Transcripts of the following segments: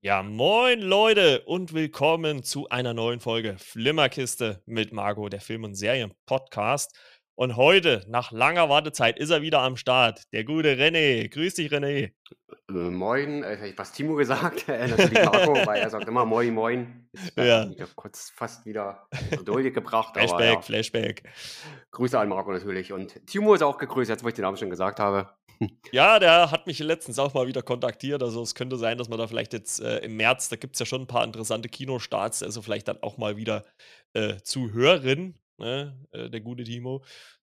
Ja, moin Leute und willkommen zu einer neuen Folge Flimmerkiste mit Margot, der Film- und Serien-Podcast. Und heute, nach langer Wartezeit, ist er wieder am Start. Der gute René. Grüß dich, René. Äh, moin, äh, ich was Timo gesagt, äh, natürlich Marco, weil er sagt immer Moin, Moin. Ist bei Ja. kurz fast wieder Geduld gebracht, aber Flashback, ja. Flashback. Grüße an Marco natürlich. Und Timo ist auch gegrüßt, jetzt wo ich den Namen schon gesagt habe. Ja, der hat mich letztens auch mal wieder kontaktiert. Also es könnte sein, dass man da vielleicht jetzt äh, im März, da gibt es ja schon ein paar interessante Kinostarts, also vielleicht dann auch mal wieder äh, zu hören, ne? äh, der gute Timo.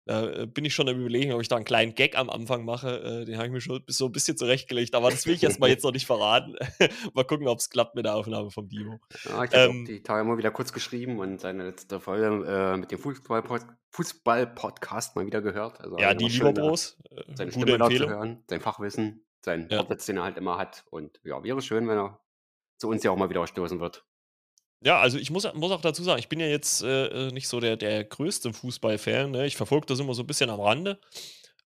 Da äh, bin ich schon am überlegen, ob ich da einen kleinen Gag am Anfang mache. Äh, den habe ich mir schon so ein bisschen zurechtgelegt, aber das will ich jetzt mal jetzt noch nicht verraten. mal gucken, ob es klappt mit der Aufnahme vom Timo. Ja, ich habe Ähm, die Tage mal wieder kurz geschrieben und seine letzte Folge äh, mit dem Fußball- Fußball-Podcast mal wieder gehört. Also ja, die schön, äh, seine gute Stimme Empfehlung. hören, sein Fachwissen, sein Ja. Wortwitz, den er halt immer hat. Und ja, wäre schön, wenn er zu uns ja auch mal wieder stoßen wird. Ja, also ich muss, muss auch dazu sagen, ich bin ja jetzt äh, äh, nicht so der, der größte Fußballfan. Ne? Ich verfolge das immer so ein bisschen am Rande.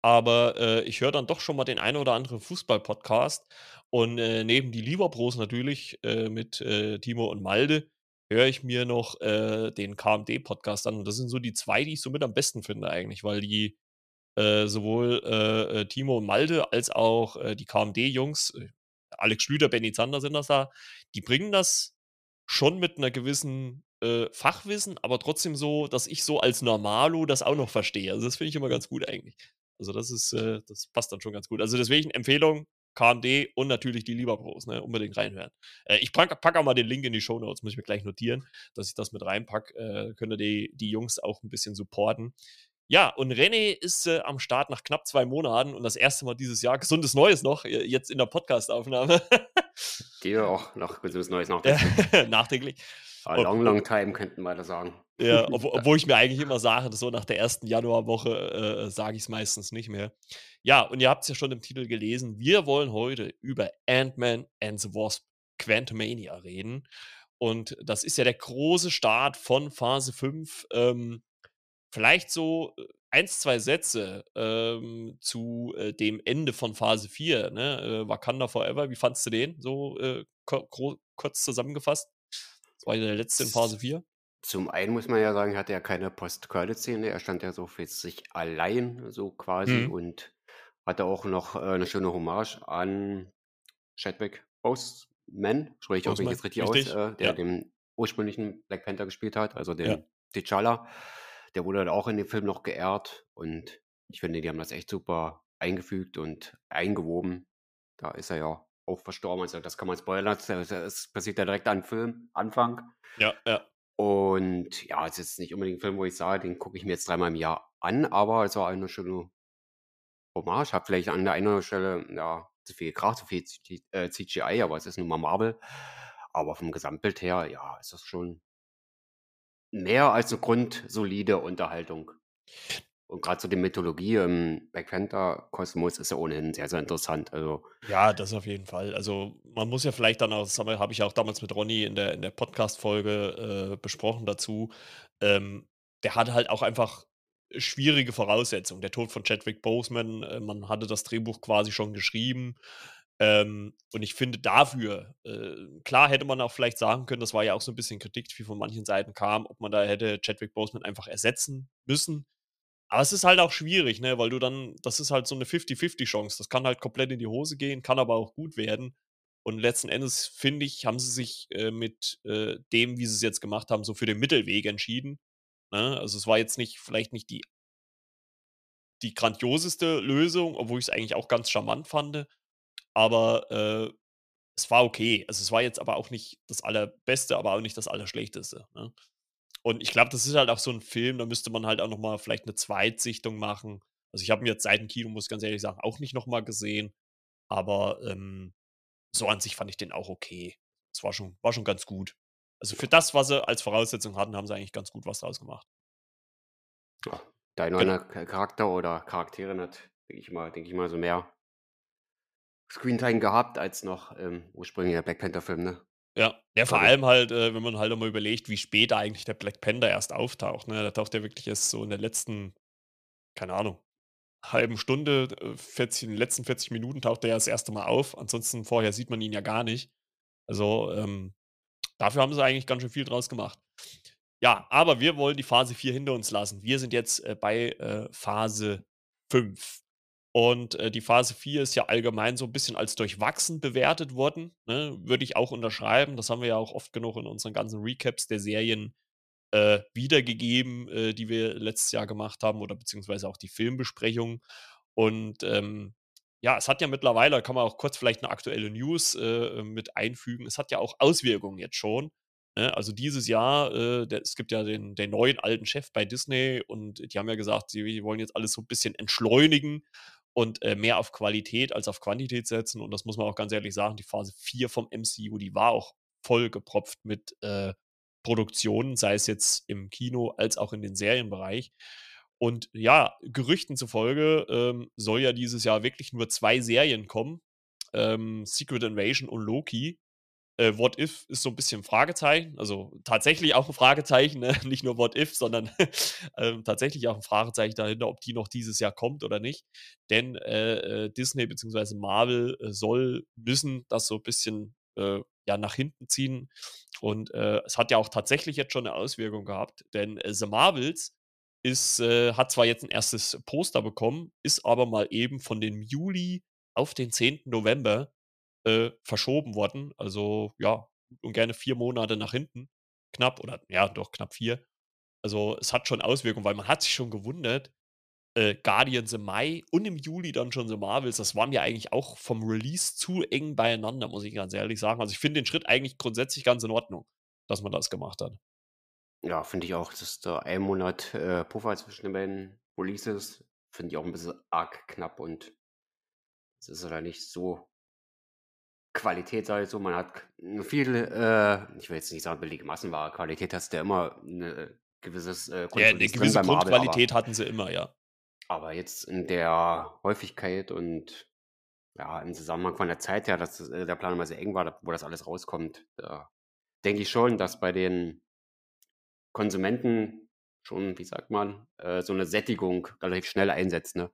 Aber äh, ich höre dann doch schon mal den einen oder anderen Fußball-Podcast. Und äh, neben die Lieberbros natürlich äh, mit äh, Timo und Malde höre ich mir noch den KMD-Podcast an. Und das sind so die zwei, die ich somit am besten finde eigentlich, weil die sowohl Timo und Malde als auch die KMD-Jungs, Alex Schlüter, Benny Zander sind das da, die bringen das schon mit einer gewissen äh, Fachwissen, aber trotzdem so, dass ich so als Normalo das auch noch verstehe. Also das finde ich immer ganz gut eigentlich. Also das ist, äh, das passt dann schon ganz gut. Also deswegen Empfehlung, KMD und natürlich die Lieberbros, ne? Unbedingt reinhören. Äh, ich packe pack auch mal den Link in die Show Notes, muss ich mir gleich notieren, dass ich das mit reinpacke. Äh, könnt ihr die, die Jungs auch ein bisschen supporten. Ja, und René ist äh, am Start nach knapp zwei Monaten und das erste Mal dieses Jahr. Gesundes Neues noch, äh, jetzt in der Podcast-Aufnahme. Gehe auch noch gesundes Neues Ja, nachdenken. Nachträglich. A long, long time könnten wir da sagen. Ja, ob, obwohl ich mir eigentlich immer sage, so nach der ersten Januarwoche äh, sage ich es meistens nicht mehr. Ja, und ihr habt es ja schon im Titel gelesen. Wir wollen heute über Ant-Man and the Wasp Quantumania reden. Und das ist ja der große Start von Phase 5. Ähm, vielleicht so äh, eins, zwei Sätze ähm, zu äh, dem Ende von Phase 4, ne? Äh, Wakanda Forever. Wie fandst du den? So äh, kurz zusammengefasst. Das war ja der letzte in Phase 4. Zum einen muss man ja sagen, er hatte ja keine Post-Credit-Szene. Er stand ja so für sich allein, so quasi, Mhm. und hatte auch noch äh, eine schöne Hommage an Chadwick Boseman, spreche ich auch Boseman, jetzt richtig, richtig, aus, äh, der ja. den ursprünglichen Black Panther gespielt hat, also den Ja. T'Challa. Der wurde dann auch in dem Film noch geehrt und ich finde, die haben das echt super eingefügt und eingewoben. Da ist er ja auch verstorben, also das kann man spoilern, das, passiert ja direkt am Film, Anfang. Ja, ja. Und ja, es ist nicht unbedingt ein Film, wo ich sage, den gucke ich mir jetzt dreimal im Jahr an, aber es war eine schöne Hommage. Hat vielleicht an der einen oder anderen Stelle ja, zu viel Kraft, zu viel CG äh, CGI, aber es ist nun mal Marvel. Aber vom Gesamtbild her, ja, ist das schon mehr als eine grundsolide Unterhaltung. Und gerade so die Mythologie im Black Panther-Kosmos ist ja ohnehin sehr, sehr interessant. Also, Ja, das auf jeden Fall. Also man muss ja vielleicht dann auch, das habe hab ich auch damals mit Ronny in der, in der Podcast-Folge äh, besprochen dazu, ähm, der hatte halt auch einfach schwierige Voraussetzungen. Der Tod von Chadwick Boseman, äh, man hatte das Drehbuch quasi schon geschrieben. Ähm, und ich finde dafür, äh, klar hätte man auch vielleicht sagen können, das war ja auch so ein bisschen Kritik, die von manchen Seiten kam, ob man da hätte Chadwick Boseman einfach ersetzen müssen. Aber es ist halt auch schwierig, ne, weil du dann, das ist halt so eine 50-50-Chance. Das kann halt komplett in die Hose gehen, kann aber auch gut werden. Und letzten Endes, finde ich, haben sie sich äh, mit äh, dem, wie sie es jetzt gemacht haben, so für den Mittelweg entschieden. Ne? Also es war jetzt nicht, vielleicht nicht die, die grandioseste Lösung, obwohl ich es eigentlich auch ganz charmant fand. Aber äh, es war okay. Also es war jetzt aber auch nicht das Allerbeste, aber auch nicht das Allerschlechteste. Ne? Und ich glaube, das ist halt auch so ein Film, da müsste man halt auch noch mal vielleicht eine Zweitsichtung machen. Also ich habe ihn jetzt seit dem Kino, muss ich ganz ehrlich sagen, auch nicht noch mal gesehen. Aber ähm, so an sich fand ich den auch okay. Es war schon, war schon ganz gut. Also für das, was sie als Voraussetzung hatten, haben sie eigentlich ganz gut was draus gemacht. ja, der eine oder Genau. Charakter oder Charakterin hat, denke ich mal, denke ich mal, so mehr Screentime gehabt als noch im ursprünglichen Black Panther-Film, ne? Ja, ja, vor Also- allem halt, äh, wenn man halt auch mal überlegt, wie spät eigentlich der Black Panther erst auftaucht. Ne? Da taucht er wirklich erst so in der letzten, keine Ahnung, halben Stunde, äh, 40, in den letzten 40 Minuten taucht er ja das erste Mal auf. Ansonsten vorher sieht man ihn ja gar nicht. Also, ähm, dafür haben sie eigentlich ganz schön viel draus gemacht. Ja, aber wir wollen die Phase 4 hinter uns lassen. Wir sind jetzt, äh, bei, äh, Phase 5. Und, äh, die Phase 4 ist ja allgemein so ein bisschen als durchwachsen bewertet worden, ne? Würde ich auch unterschreiben. Das haben wir ja auch oft genug in unseren ganzen Recaps der Serien, äh, wiedergegeben, äh, die wir letztes Jahr gemacht haben oder beziehungsweise auch die Filmbesprechung. Und, ähm, ja, es hat ja mittlerweile kann man auch kurz vielleicht eine aktuelle News, äh, mit einfügen. Es hat ja auch Auswirkungen jetzt schon, ne? Also, dieses Jahr, äh, der es gibt ja den den neuen alten Chef bei Disney und die haben ja gesagt, sie wollen jetzt alles so ein bisschen entschleunigen und, äh, mehr auf Qualität als auf Quantität setzen. Und das muss man auch ganz ehrlich sagen, die Phase 4 vom MCU, die war auch vollgepropft mit, äh, Produktionen, sei es jetzt im Kino als auch in den Serienbereich. Und ja, Gerüchten zufolge, ähm, soll ja dieses Jahr wirklich nur 2 Serien kommen, ähm, Secret Invasion und Loki. Äh, What If ist so ein bisschen Fragezeichen, also tatsächlich auch ein Fragezeichen, ne? Nicht nur What If, sondern, ähm, tatsächlich auch ein Fragezeichen dahinter, ob die noch dieses Jahr kommt oder nicht. Denn, äh, äh, Disney beziehungsweise Marvel, äh, soll müssen das so ein bisschen, äh, ja, nach hinten ziehen. Und, äh, es hat ja auch tatsächlich jetzt schon eine Auswirkung gehabt, denn, äh, The Marvels ist, äh hat zwar jetzt ein erstes Poster bekommen, ist aber mal eben von dem Juli auf den 10. November äh, verschoben worden. Also ja, und gerne vier Monate nach hinten. Knapp oder ja, doch knapp vier. Also es hat schon Auswirkungen, weil man hat sich schon gewundert, äh, Guardians im Mai und im Juli dann schon so Marvels, das war mir eigentlich auch vom Release zu eng beieinander, muss ich ganz ehrlich sagen. Also ich finde den Schritt eigentlich grundsätzlich ganz in Ordnung, dass man das gemacht hat. Ja, finde ich auch, dass da ein Monat, äh, Puffer zwischen den beiden Releases finde ich auch ein bisschen arg knapp und es ist ja nicht so Qualität, sage ich so. Man hat viel, äh, ich will jetzt nicht sagen billige Massenware. Qualität hast du ja immer 'ne gewisses, äh, Ja, 'ne drin gewisse Grundqualität hatten sie immer, ja. aber jetzt in der Häufigkeit und ja, im Zusammenhang von der Zeit her, dass, äh, der Plan immer sehr eng war, wo das alles rauskommt, da denke ich schon, dass bei den Konsumenten schon, wie sagt man, äh, so 'ne Sättigung relativ schnell einsetzt, ne?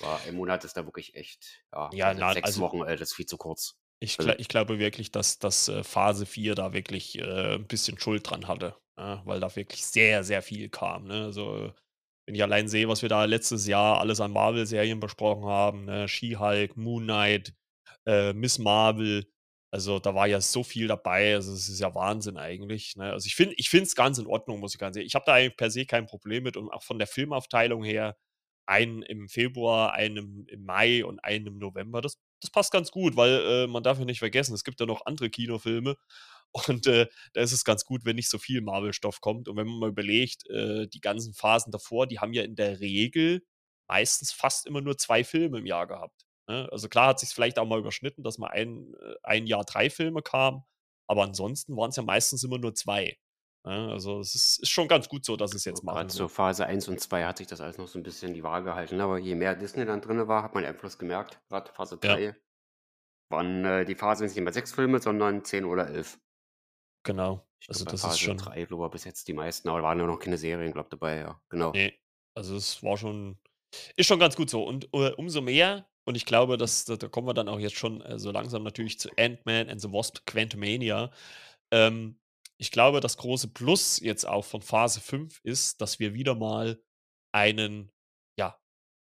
Aber ein Monat ist da wirklich echt ja, Ja, also na, 6 also Wochen, äh, das ist viel zu kurz. Ich Also gla ich glaube wirklich, dass dass, äh, Phase 4 da wirklich, äh, 'n bisschen Schuld dran hatte, ja, weil da wirklich sehr, sehr viel kam, ne? Also, wenn ich allein sehe, was wir da letztes Jahr alles an Marvel-Serien besprochen haben, ne? She-Hulk, Moon Knight, äh, Miss Marvel. Also, da war ja so viel dabei. Also, es ist ja Wahnsinn eigentlich, ne? Also, ich finde ich finde es ganz in Ordnung, muss ich ganz ehrlich ich habe da eigentlich per se kein Problem mit und auch von der Filmaufteilung her, einen im Februar, einen im Mai und einen im November. Das das passt ganz gut, weil, äh, man darf ja nicht vergessen, es gibt ja noch andere Kinofilme und, äh, da ist es ganz gut, wenn nicht so viel Marvel-Stoff kommt. Und wenn man mal überlegt, äh, die ganzen Phasen davor, die haben ja in der Regel meistens fast immer nur 2 Filme im Jahr gehabt, ne? Also, klar hat sich's vielleicht auch mal überschnitten, dass mal ein äh, ein Jahr 3 Filme kamen, aber ansonsten waren's ja meistens immer nur 2, ne? Also, es ist ist schon ganz gut so, dass So jetzt machen so so. Phase 1 und 2 hat sich das alles noch so 'n bisschen die Waage gehalten, aber je mehr Disney dann drinne war, hat man Einfluss gemerkt. Grad Phase Ja. 3 waren, äh, die Phase nicht mehr 6 Filme, sondern 10 oder 11. Genau. Ich Also, bei das ist Phase schon 3, glaube war bis jetzt die meisten, aber waren ja noch keine Serien, glaube dabei, ja, genau. Ne, also, es war schon ist schon ganz gut so. Und, äh, umso mehr und ich glaube, dass da da kommen wir dann auch jetzt schon, äh, so langsam natürlich zu Ant-Man and the Wasp: Quantumania. Ähm, ich glaube, das große Plus jetzt auch von Phase 5 ist, dass wir wieder mal einen, ja,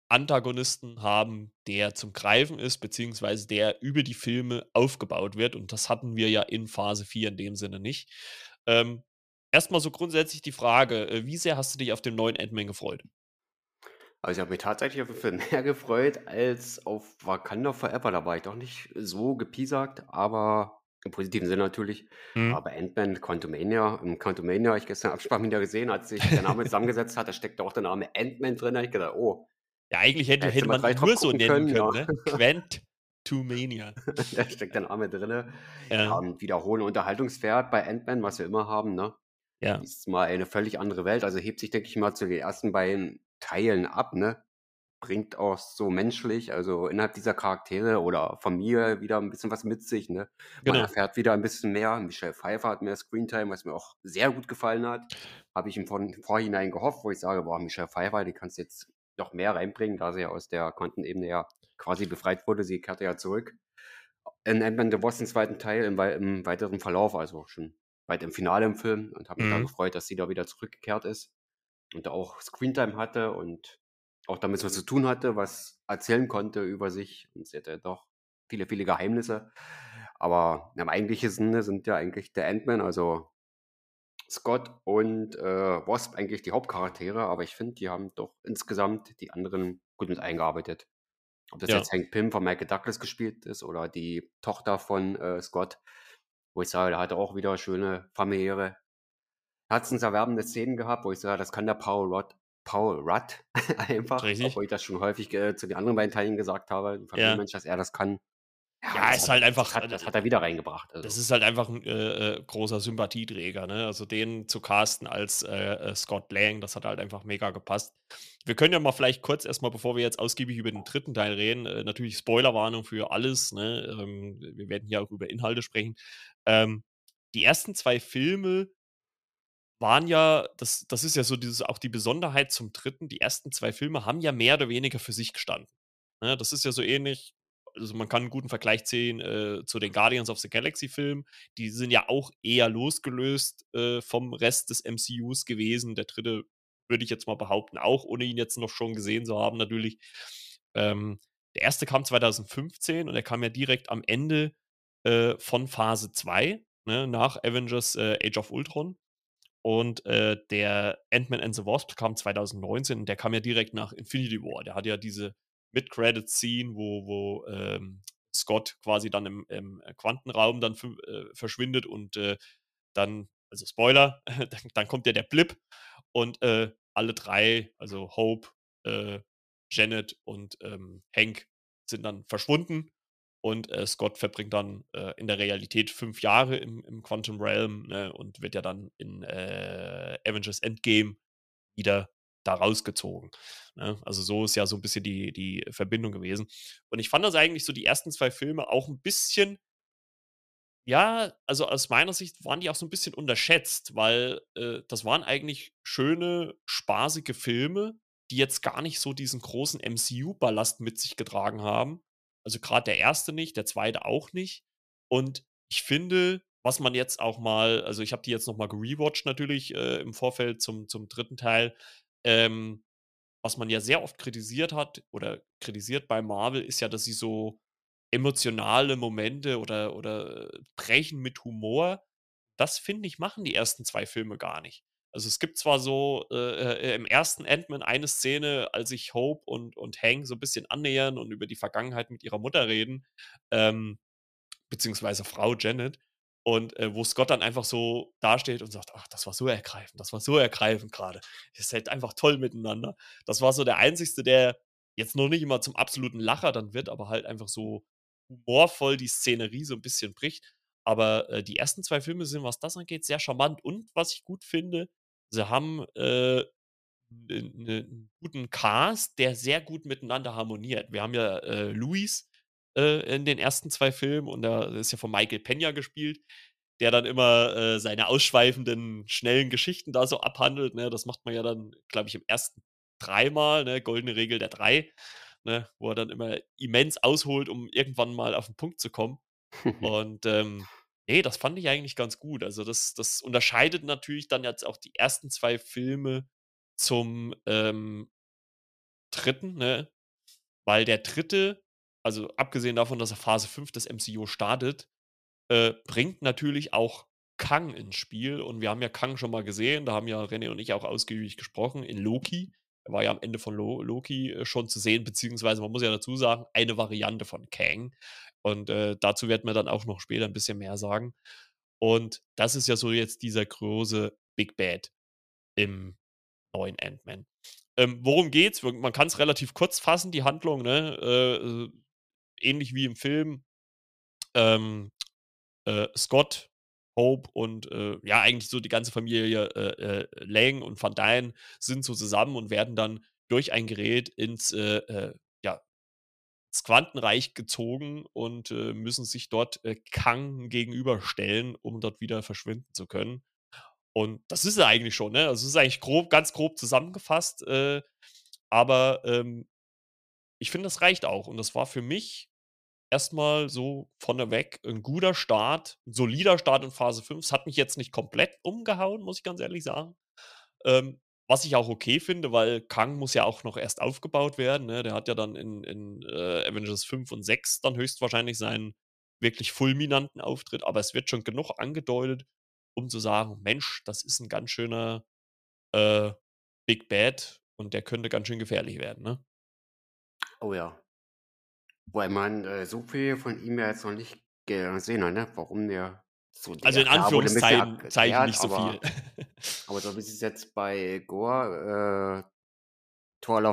Antagonisten haben, der zum Greifen ist, beziehungsweise der über die Filme aufgebaut wird und das hatten wir ja in Phase 4 in dem Sinne nicht. Ähm, erst mal so grundsätzlich die Frage, äh, wie sehr hast du dich auf den neuen Ant-Man gefreut? Also, ich habe mich tatsächlich auf den Film mehr gefreut als auf Wakanda Forever. Da war ich doch nicht so gepiesackt, aber im positiven Sinne natürlich. Mhm. Aber Ant-Man Quantumania im Quantumania ich gestern Abspann wieder gesehen, als sich der Name zusammengesetzt hat, da steckt auch der Name Ant-Man drin. Ich gedacht: „Oh, Ja, eigentlich hätte hätte mal man 3 ihn drauf nur so nennen können, können, ja. ne? Quantumania. Da steckt der Name drinne. Ja, Ja. und wieder hohen Unterhaltungswert bei Ant-Man, was wir immer haben, ne? Ja. Ist mal eine völlig andere Welt. Also, hebt sich, denke ich mal, zu den ersten beiden Teilen ab, ne? Bringt auch so menschlich, also innerhalb dieser Charaktere oder Familie wieder 'n bisschen was mit sich, ne? Man Genau. erfährt wieder 'n bisschen mehr. Michelle Pfeiffer hat mehr Screentime, was mir auch sehr gut gefallen hat. Habe ich im Vorn Vorhinein gehofft, wo ich sage: „Boah, Michelle Pfeiffer, die kannst du jetzt noch mehr reinbringen“, da sie ja aus der Quantenebene ja quasi befreit wurde. Sie kehrte ja zurück. in Ant-Man the Wasp 2. Teil im im weiteren Verlauf, also schon weit im Finale im Film und habe mich da Mhm. gefreut, dass sie da wieder zurückgekehrt ist und da auch Screentime hatte und auch damit was zu tun hatte, was erzählen konnte über sich und sie hatte doch viele, viele Geheimnisse. Aber im eigentlichen Sinne sind ja eigentlich der Ant-Man, also Scott und, äh, Wasp eigentlich die Hauptcharaktere, aber ich finde, die haben doch insgesamt die anderen gut mit eingearbeitet. Ob das Ja. jetzt Hank Pym von Michael Douglas gespielt ist oder die Tochter von, äh, Scott, wo ich sage, der hatte auch wieder schöne familiäre herzenserwärmende Szenen gehabt, wo ich sage, das kann der Paul Rudd Paul Rudd einfach, Richtig. obwohl ich das schon häufig, äh, zu den anderen beiden Teilen gesagt habe, Ja. Familienmensch, dass er das kann. Ja, das ist hat halt das einfach, hat äh, das hat er wieder reingebracht, Das also. ist halt einfach 'n, äh, äh, großer Sympathieträger, ne? Also, den zu casten als, äh, äh, Scott Lang, das hat halt einfach mega gepasst. Wir können ja mal vielleicht kurz erst mal, bevor wir jetzt ausgiebig über den 3. Teil reden äh, natürlich Spoilerwarnung für alles, ne? Ähm, wir werden hier auch über Inhalte sprechen. Ähm, die ersten 2 Filme waren ja das das ist ja so dieses auch die Besonderheit zum 3. Die ersten 2 Filme haben ja mehr oder weniger für sich gestanden, ne? Das ist ja so ähnlich also, man kann 'n guten Vergleich ziehen, äh, zu den Guardians of the Galaxy Filmen. Die sind ja auch eher losgelöst, äh, vom Rest des MCUs gewesen. Der 3. würde ich jetzt mal behaupten, auch, ohne ihn jetzt noch schon gesehen zu haben natürlich. Ähm, der 1. kam 2015 und er kam ja direkt am Ende, äh, von Phase 2, ne, nach Avengers, äh, Age of Ultron. Und, äh, der Ant-Man and the Wasp kam 2019 und der kam ja direkt nach Infinity War. Der hatte ja diese Mid-Credits-Scene, wo wo, ähm, Scott quasi dann im im Quantenraum dann äh, verschwindet und, äh, dann also, Spoiler, dann kommt ja der Blip und, äh, alle 3, also, Hope, äh, Janet und, ähm, Hank sind dann verschwunden und, äh, Scott verbringt dann, äh, in der Realität 5 Jahre im im Quantum Realm, ne, und wird ja dann in, äh, Avengers Endgame wieder da rausgezogen, ne? Also, so ist ja so 'n bisschen die die Verbindung gewesen. Und ich fand das eigentlich so die ersten 2 Filme auch 'n bisschen ja, also, aus meiner Sicht waren die auch so 'n bisschen unterschätzt, weil, äh, das waren eigentlich schöne, spaßige Filme, die jetzt gar nicht so diesen großen MCU-Ballast mit sich getragen haben. Also, grad der 1. nicht, der 2. auch nicht. Und ich finde, was man jetzt auch mal also, ich habe die jetzt noch mal gerewatcht natürlich, äh, im Vorfeld zum zum 3. Teil. Ähm, was man ja sehr oft kritisiert hat oder kritisiert bei Marvel, ist ja, dass sie so emotionale Momente oder oder brechen mit Humor. Das finde ich, machen die ersten 2 Filme gar nicht. Also, es gibt zwar so, äh, äh, im ersten Ant-Man eine Szene, als sich Hope und und Hank so 'n bisschen annähern und über die Vergangenheit mit ihrer Mutter reden, ähm, beziehungsweise Frau Janet. Und, äh, wo Scott dann einfach so dasteht und sagt: „Ach, das war so ergreifend, das war so ergreifend grade. Ihr seid einfach toll miteinander.“ Das war so der einzigste, der jetzt noch nicht immer zum absoluten Lacher dann wird, aber halt einfach so humorvoll die Szenerie so 'n bisschen bricht. Aber, äh, die ersten 2 Filme sind, was das angeht, sehr charmant. Und was ich gut finde, sie haben, äh, 'ne 'ne 'n guten Cast, der sehr gut miteinander harmoniert. Wir haben ja, äh, Luis, äh, in den ersten 2 Filmen und der ist ja von Michael Peña gespielt, der dann immer, äh, seine ausschweifenden, schnellen Geschichten da so abhandelt, ne? Das macht man ja dann, glaube ich, im 1. dreimal, ne? Goldene Regel der 3, ne? Wo er dann immer immens ausholt, um irgendwann mal auf 'n Punkt zu kommen. Und, ähm, ne, das fand ich eigentlich ganz gut. Also, das das unterscheidet natürlich dann jetzt auch die ersten 2 Filme zum, ähm 3., ne? Weil der 3., also, abgesehen davon, dass er Phase 5 des MCU startet, äh, bringt natürlich auch Kang ins Spiel. Und wir haben ja Kang schon mal gesehen. Da haben ja René und ich auch ausgiebig gesprochen in Loki. War ja am Ende von Lo Loki, äh, schon zu sehen, beziehungsweise man muss ja dazu sagen, eine Variante von Kang. Und, äh, dazu werden wir dann auch noch später 'n bisschen mehr sagen. Und das ist ja so jetzt dieser große Big Bad im neuen Ant-Man. Ähm, worum geht's? Man kann's relativ kurz fassen, die Handlung, ne? Äh, äh, ähnlich wie im Film. Ähm, äh, Scott, Hope und, äh, ja, eigentlich so die ganze Familie, äh, äh, Lang und Van Dyne sind so zusammen und werden dann durch ein Gerät ins, äh, äh, ja ins Quantenreich gezogen und, müssen sich dort, Kang gegenüberstellen, um dort wieder verschwinden zu können. Und das ist er eigentlich schon, ne? Also, es ist eigentlich grob ganz grob zusammengefasst, aber, ähm, ich finde, das reicht auch. Und das war für mich erstmal so vorneweg 'n guter Start, 'n solider Start in Phase 5. Es hat mich jetzt nicht komplett umgehauen, muss ich ganz ehrlich sagen. Ähm, was ich auch okay finde, weil Kang muss ja auch noch erst aufgebaut werden, ne? Der hat ja dann in in, äh, Avengers 5 und 6 dann höchstwahrscheinlich seinen wirklich fulminanten Auftritt, aber es wird schon genug angedeutet, um zu sagen: „Mensch, das ist 'n ganz schöner, äh, Big Bad und der könnte ganz schön gefährlich werden“, ne? Oh ja. Weil man, äh, so viel von ihm ja jetzt noch nicht gesehen hat, ne? Warum der so Also, in Anführungszeichen Zeichen erklärt, nicht so viel. aber aber so wie sie's jetzt bei Gorr, äh,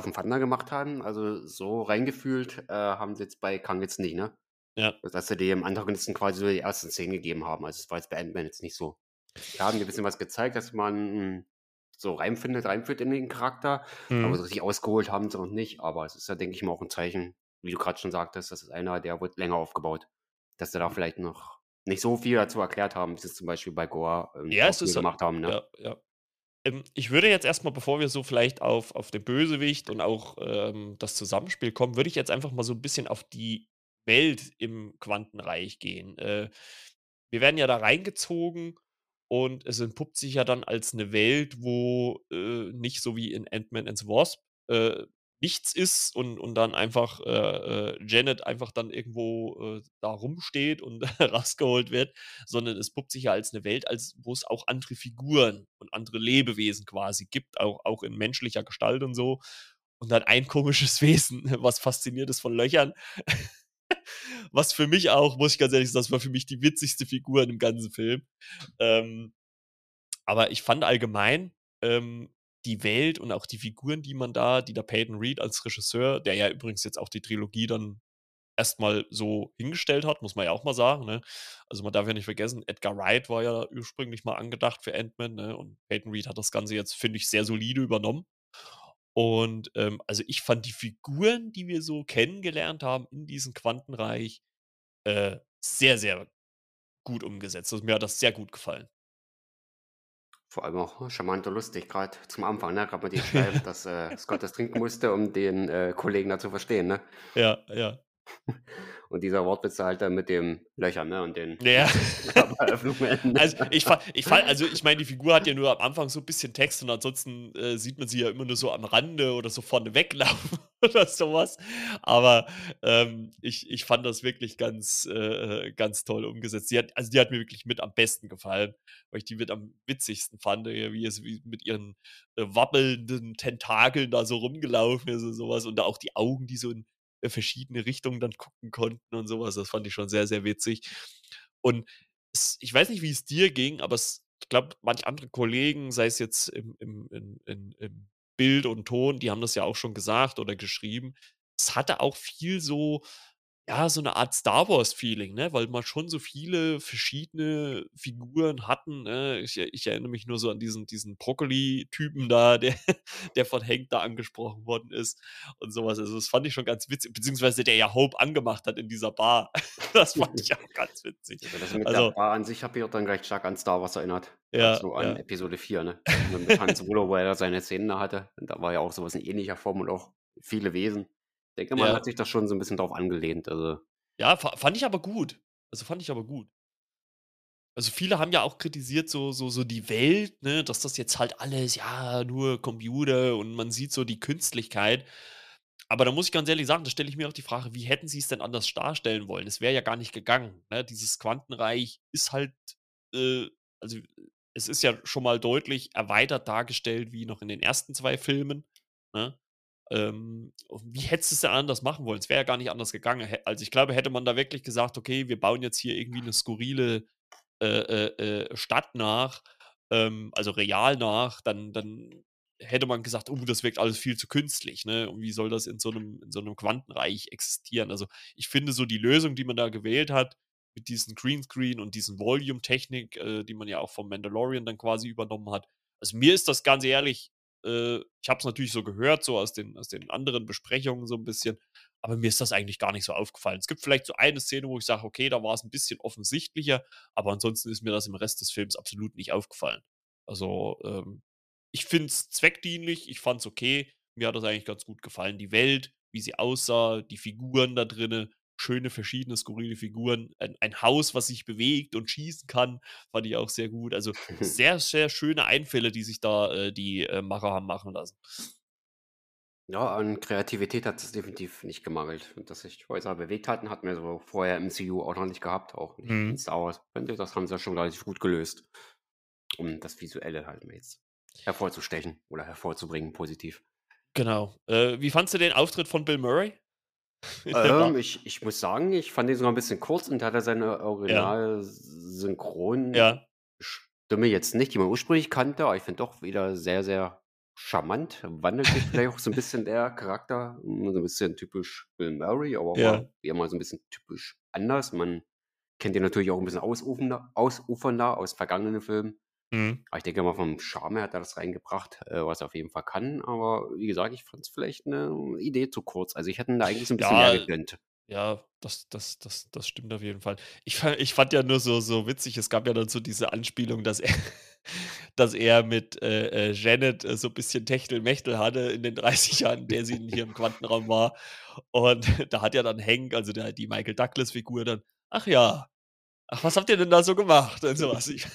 and Thunder gemacht haben, also, so reingefühlt, äh, haben sie jetzt bei Kang jetzt nicht, ne? Ja. Dass sie dem Antagonisten quasi so die ersten Szenen gegeben haben. Also, das war jetzt bei Ant-Man jetzt nicht so. Die haben dir 'n bisschen was gezeigt, dass man so reinfindet reinführt in den Charakter, aber Mhm. so richtig ausgeholt haben sie noch nicht. Aber es ist ja, denke ich mal, auch 'n Zeichen, wie du grad schon sagtest, das ist einer, der wird länger aufgebaut, dass sie da vielleicht noch nicht so viel dazu erklärt haben, wie sie's zum Beispiel bei Gorr, ähm, Ja, es ist gemacht haben, ne? ja, ja. Ähm, ich würde jetzt erst mal, bevor wir so vielleicht auf auf den Bösewicht und auch, ähm, das Zusammenspiel kommen, würde ich jetzt einfach mal so 'n bisschen auf die Welt im Quantenreich gehen. Äh, wir werden ja da reingezogen und es entpuppt sich ja dann als 'ne Welt, wo, äh, nicht so wie in Ant-Man and the Wasp, äh, nichts ist und und dann einfach, äh, äh, Janet einfach dann irgendwo, äh, da rumsteht und rausgeholt wird, sondern es puppt sich ja als 'ne Welt als wo es auch andere Figuren und andere Lebewesen quasi gibt, auch auch in menschlicher Gestalt und so. Und dann ein komisches Wesen, was fasziniert ist von Löchern. Was für mich auch, muss ich ganz ehrlich sagen das war für mich die witzigste Figur in dem ganzen Film. Ähm, aber ich fand allgemein, ähm, die Welt und auch die Figuren, die man da die da Peyton Reed als Regisseur, der ja übrigens jetzt auch die Trilogie dann erst mal so hingestellt hat, muss man ja auch mal sagen, ne? Also, man darf ja nicht vergessen, Edgar Wright war ja ursprünglich mal angedacht für Ant-Man, ne, und Peyton Reed hat das Ganze jetzt, finde ich, sehr solide übernommen. Und, ähm, also, ich fand die Figuren, die wir so kennengelernt haben in diesem Quantenreich, äh, sehr, sehr gut umgesetzt. Also, mir hat das sehr gut gefallen. Vor allem auch charmant und lustig, grad zum Anfang, ne? Grad mit dem Schreiben, dass, äh, Scott das trinken musste, um den, äh, Kollegen da zu verstehen, ne? Ja, ja. Und dieser Wortwitz halt dann mit dem Löchern, ne, und den Ja. Also, ich ich fand also, ich meine, die Figur hat ja nur am Anfang so 'n bisschen Text und ansonsten, äh, sieht man sie ja immer nur so am Rande oder so vorne weglaufen oder so was. Aber, ähm, ich ich fand das wirklich ganz, äh, ganz toll umgesetzt. Die hat also, die hat mir wirklich mit am besten gefallen, weil ich die mit am witzigsten fand, äh, wie es wie mit ihren, äh, wabbelnden Tentakeln da so rumgelaufen ist und so was und da auch die Augen, die so in, verschiedene Richtungen dann gucken konnten und so was. Das fand ich schon sehr, sehr witzig. Und es ich weiß nicht, wie es dir ging, aber es ich glaube, manch andere Kollegen, sei es jetzt im im in im Bild und Ton, die haben das ja auch schon gesagt oder geschrieben. Es hatte auch viel so ja, so 'ne Art Star-Wars-Feeling, ne, weil man schon so viele verschiedene Figuren hatten, ne? Ich ich erinnere mich nur so an diesen diesen Brokkoli-Typen da, der der von Hank da angesprochen worden ist und so was. Also, das fand ich schon ganz witzig, beziehungsweise der ja Hope angemacht hat in dieser Bar. Das fand ich auch ganz witzig. Also, das mit der Also Bar an sich hat mich auch dann gleich stark an Star Wars erinnert. Ja, so an ja. Episode 4, ne? Mit Han Solo, wo er seine Szenen da hatte. Und da war ja auch so was in ähnlicher Form und auch viele Wesen. Denke, man Ja. hat sich da schon so 'n bisschen drauf angelehnt, also Ja, fa fand ich aber gut. Also, fand ich aber gut. Also, viele haben ja auch kritisiert, so so so die Welt, ne, dass das jetzt halt alles ja, nur Computer und man sieht so die Künstlichkeit. Aber da muss ich ganz ehrlich sagen, da stelle ich mir auch die Frage, wie hätten sie's denn anders darstellen wollen? Es wäre ja gar nicht gegangen, ne? Dieses Quantenreich ist halt, äh also, es ist ja schon mal deutlich erweitert dargestellt wie noch in den ersten 2 Filmen, ne? Ähm, wie hättest du's denn anders machen wollen? Es wäre ja gar nicht anders gegangen. Also, ich glaube, hätte man da wirklich gesagt: „Okay, wir bauen jetzt hier irgendwie 'ne skurrile, äh, äh, äh, Stadt nach, ähm, also, real nach“, dann dann hätte man gesagt: „Oh, das wirkt alles viel zu künstlich“, ne? Und wie soll das in so 'nem in so 'nem Quantenreich existieren? Also, ich finde so die Lösung, die man da gewählt hat mit diesem Greenscreen und diesen Volume-Technik, äh, die man ja auch vom Mandalorian dann quasi übernommen hat. Also, mir ist das ganz ehrlich äh, ich habe es natürlich so gehört, so aus den aus den anderen Besprechungen so 'n bisschen, aber mir ist das eigentlich gar nicht so aufgefallen. Es gibt vielleicht so eine Szene, wo ich sage: „Okay, da war's 'n bisschen offensichtlicher“, aber ansonsten ist mir das im Rest des Films absolut nicht aufgefallen. Also, ähm, ich finde es zweckdienlich, ich fand's okay. Mir hat das eigentlich ganz gut gefallen. Die Welt, wie sie aussah, die Figuren da drinnen, schöne, verschiedene, skurrile Figuren. Ein, ein Haus, was sich bewegt und schießen kann, fand ich auch sehr gut. Also sehr, sehr schöne Einfälle, die sich da äh, die äh, Macher haben machen lassen. Ja, an Kreativität hat es definitiv nicht gemangelt. Und dass sich Häuser bewegt hatten, hatten wir so vorher im MCU auch noch nicht gehabt, auch nicht in Mhm. Star Wars. Das haben sie ja schon relativ gut gelöst, um das Visuelle halt mal jetzt hervorzustechen oder hervorzubringen, positiv. Genau. Äh, wie fandst du den Auftritt von Bill Murray? Ähm, ich ich muss sagen, ich fand den sogar 'n bisschen kurz und da hat er seine Ja. Original-Synchronstimme Ja. jetzt nicht, die man ursprünglich kannte, aber ich finde doch wieder sehr, sehr charmant. Wandelt sich vielleicht auch so 'n bisschen der Charakter, so 'n bisschen typisch Bill Murray, aber Ja. mal wie immer so 'n bisschen typisch anders. Man kennt ihn natürlich auch 'n bisschen ausufender ausufernder aus vergangenen Filmen. Mhm. Aber ich denke mal, vom Charme her hat er das reingebracht, äh, was er auf jeden Fall kann. Aber wie gesagt, ich fand's vielleicht 'ne Idee zu kurz. Also, ich hätte ihm da eigentlich so 'n bisschen mehr Ja, gegönnt. ja, das das das das stimmt auf jeden Fall. Ich fa ich fand ja nur so so witzig, es gab ja dann so diese Anspielung, dass er dass er mit, äh, äh, Janet, äh, so bisschen Techtelmechtel hatte in den 30 Jahren, in der sie hier im Quantenraum war. Und da hat ja dann Hank, also der die Michael Douglas-Figur dann: „Ach ja, ach, was habt ihr denn da so gemacht?“ Und so was. Ich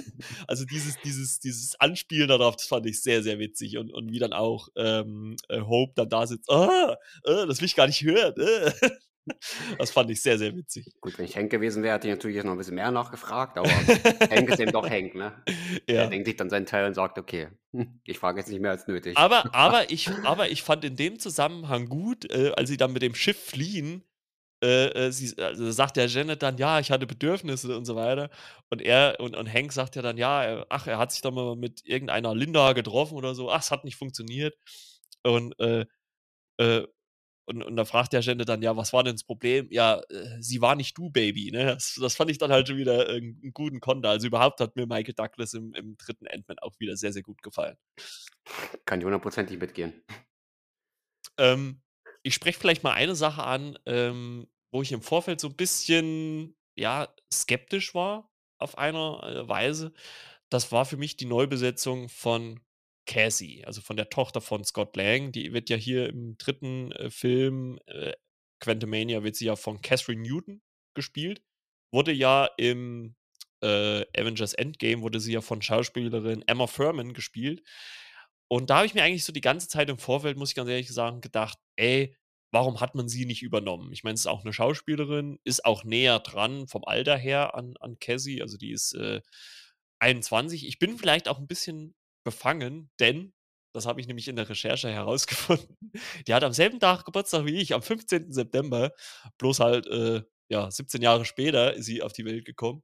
also dieses dieses dieses Anspielen darauf, das fand ich sehr, sehr witzig und und wie dann auch, ähm, äh, Hope dann da sitzt: „Ah, äh, das will ich gar nicht hören, äh.“ Das fand ich sehr, sehr witzig. Gut, wenn ich Hank gewesen wäre, hätte ich natürlich jetzt noch 'n bisschen mehr nachgefragt, aber Hank ist eben doch Hank, ne? Der Ja. denkt sich dann seinen Teil und sagt: „Okay, hm, ich frage jetzt nicht mehr als nötig.“ Aber aber ich aber ich fand in dem Zusammenhang gut, äh, als sie dann mit dem Schiff fliehen, äh, äh, sie also sagt ja Janet dann: „Ja, ich hatte Bedürfnisse“ und so weiter. Und er und und Hank sagt ja dann: „Ja, äh, ach, er hat sich da mal mit irgendeiner Linda getroffen oder so. Ach, es hat nicht funktioniert.“ Und, äh, äh, und und da fragt der Janet dann: „Ja, was war denn das Problem?“ „Ja, äh, sie war nicht du, Baby“, ne? Das das fand ich dann halt schon wieder, äh, 'n guten Konter. Also, überhaupt hat mir Michael Douglas im im 3. Ant-Man auch wieder sehr, sehr gut gefallen. Kann ich hundertprozentig mitgehen. Ähm, ich spreche vielleicht mal eine Sache an, ähm, wo ich im Vorfeld so 'n bisschen, ja, skeptisch war auf einer, Weise. Das war für mich die Neubesetzung von Cassie, also von der Tochter von Scott Lang. Die wird ja hier im 3. äh, Film, äh, Quantumania wird sie ja von Kathryn Newton gespielt. Wurde ja im, äh, Avengers Endgame wurde sie ja von Schauspielerin Emma Thurman gespielt. Und da habe ich mir eigentlich so die ganze Zeit im Vorfeld, muss ich ganz ehrlich sagen, gedacht: „Ey, warum hat man sie nicht übernommen?“ Ich meine, es ist auch 'ne Schauspielerin, ist auch näher dran vom Alter her an an Cassie, also die ist, äh, 21. Ich bin vielleicht auch 'n bisschen befangen, denn das habe ich nämlich in der Recherche herausgefunden, die hat am selben Tag Geburtstag wie ich, am 15. September, bloß halt, äh, ja, 17 Jahre später ist sie auf die Welt gekommen.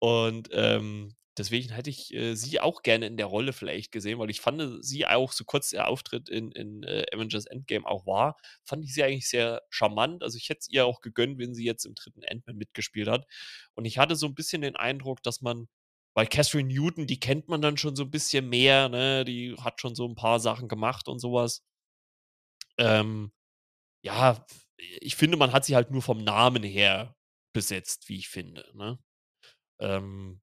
Und, ähm, deswegen hätte ich, äh, sie auch gerne in der Rolle vielleicht gesehen, weil ich fand sie auch, so kurz ihr Auftritt in in, äh, Avengers Endgame auch war, fand ich sie eigentlich sehr charmant. Also, ich hätte es ihr auch gegönnt, wenn sie jetzt im 3. Ant-Man mitgespielt hat. Und ich hatte so 'n bisschen den Eindruck, dass man weil Kathryn Newton, die kennt man dann schon so 'n bisschen mehr, ne? Die hat schon so 'n paar Sachen gemacht und so was. Ähm, ja, ich finde, man hat sie halt nur vom Namen her besetzt, wie ich finde, ne? Ähm,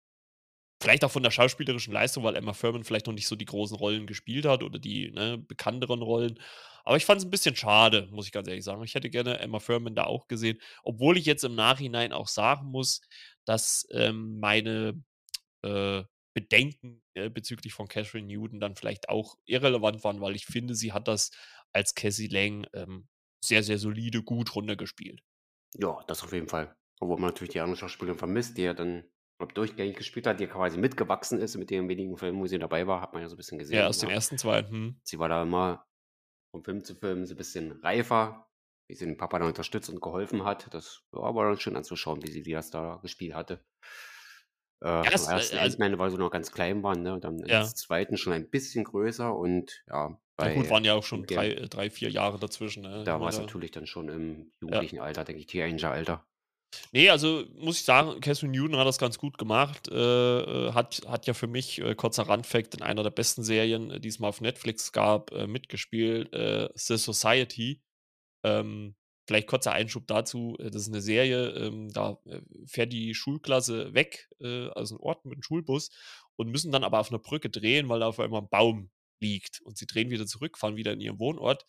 vielleicht auch von der schauspielerischen Leistung, weil Emma Thurman vielleicht noch nicht so die großen Rollen gespielt hat oder die, ne, bekannteren Rollen. Aber ich fand's 'n bisschen schade, muss ich ganz ehrlich sagen. Ich hätte gerne Emma Thurman da auch gesehen, obwohl ich jetzt im Nachhinein auch sagen muss, dass, ähm, meine, äh, Bedenken, äh, bezüglich von Kathryn Newton dann vielleicht auch irrelevant waren, weil ich finde, sie hat das als Cassie Lang, ähm, sehr, sehr solide gut runtergespielt. Ja, das auf jeden Fall. Obwohl man natürlich die andere Schauspielerin vermisst, die ja dann, durchgängig gespielt hat, die ja quasi mitgewachsen ist mit den wenigen Filmen, wo sie dabei war, hat man ja so 'n bisschen Ja, gesehen, aus dem ja. ersten 2, mhm. Sie war da immer von Film zu Film so 'n bisschen reifer, wie sie den Papa da unterstützt und geholfen hat. Das war aber dann schön anzuschauen, wie sie das da gespielt hatte. Äh, Ja, im es, äh, 1. also Ant-Man, weil sie noch ganz klein waren, ne, und dann im Ja. 2. schon ein bisschen größer und ja, Ja gut, waren ja auch schon 3 äh, 3, 4 Jahre dazwischen, ne? Da war's da natürlich dann schon im Ja. jugendlichen Alter, denke ich, Teenageralter. Ne, also muss ich sagen, Kathryn Newton hat das ganz gut gemacht. Äh, äh, hat hat ja für mich, äh, kurzer Randfact, in einer der besten Serien, die es mal auf Netflix gab, äh, mitgespielt, äh, „The Society“. Ähm, vielleicht kurzer Einschub dazu, äh, das ist 'ne Serie, ähm, da, äh, fährt die Schulklasse weg, äh, aus 'n Ort mit 'm Schulbus und müssen dann aber auf 'ner Brücke drehen, weil da auf einmal 'n Baum liegt. Und sie drehen wieder zurück, fahren wieder in ihren Wohnort.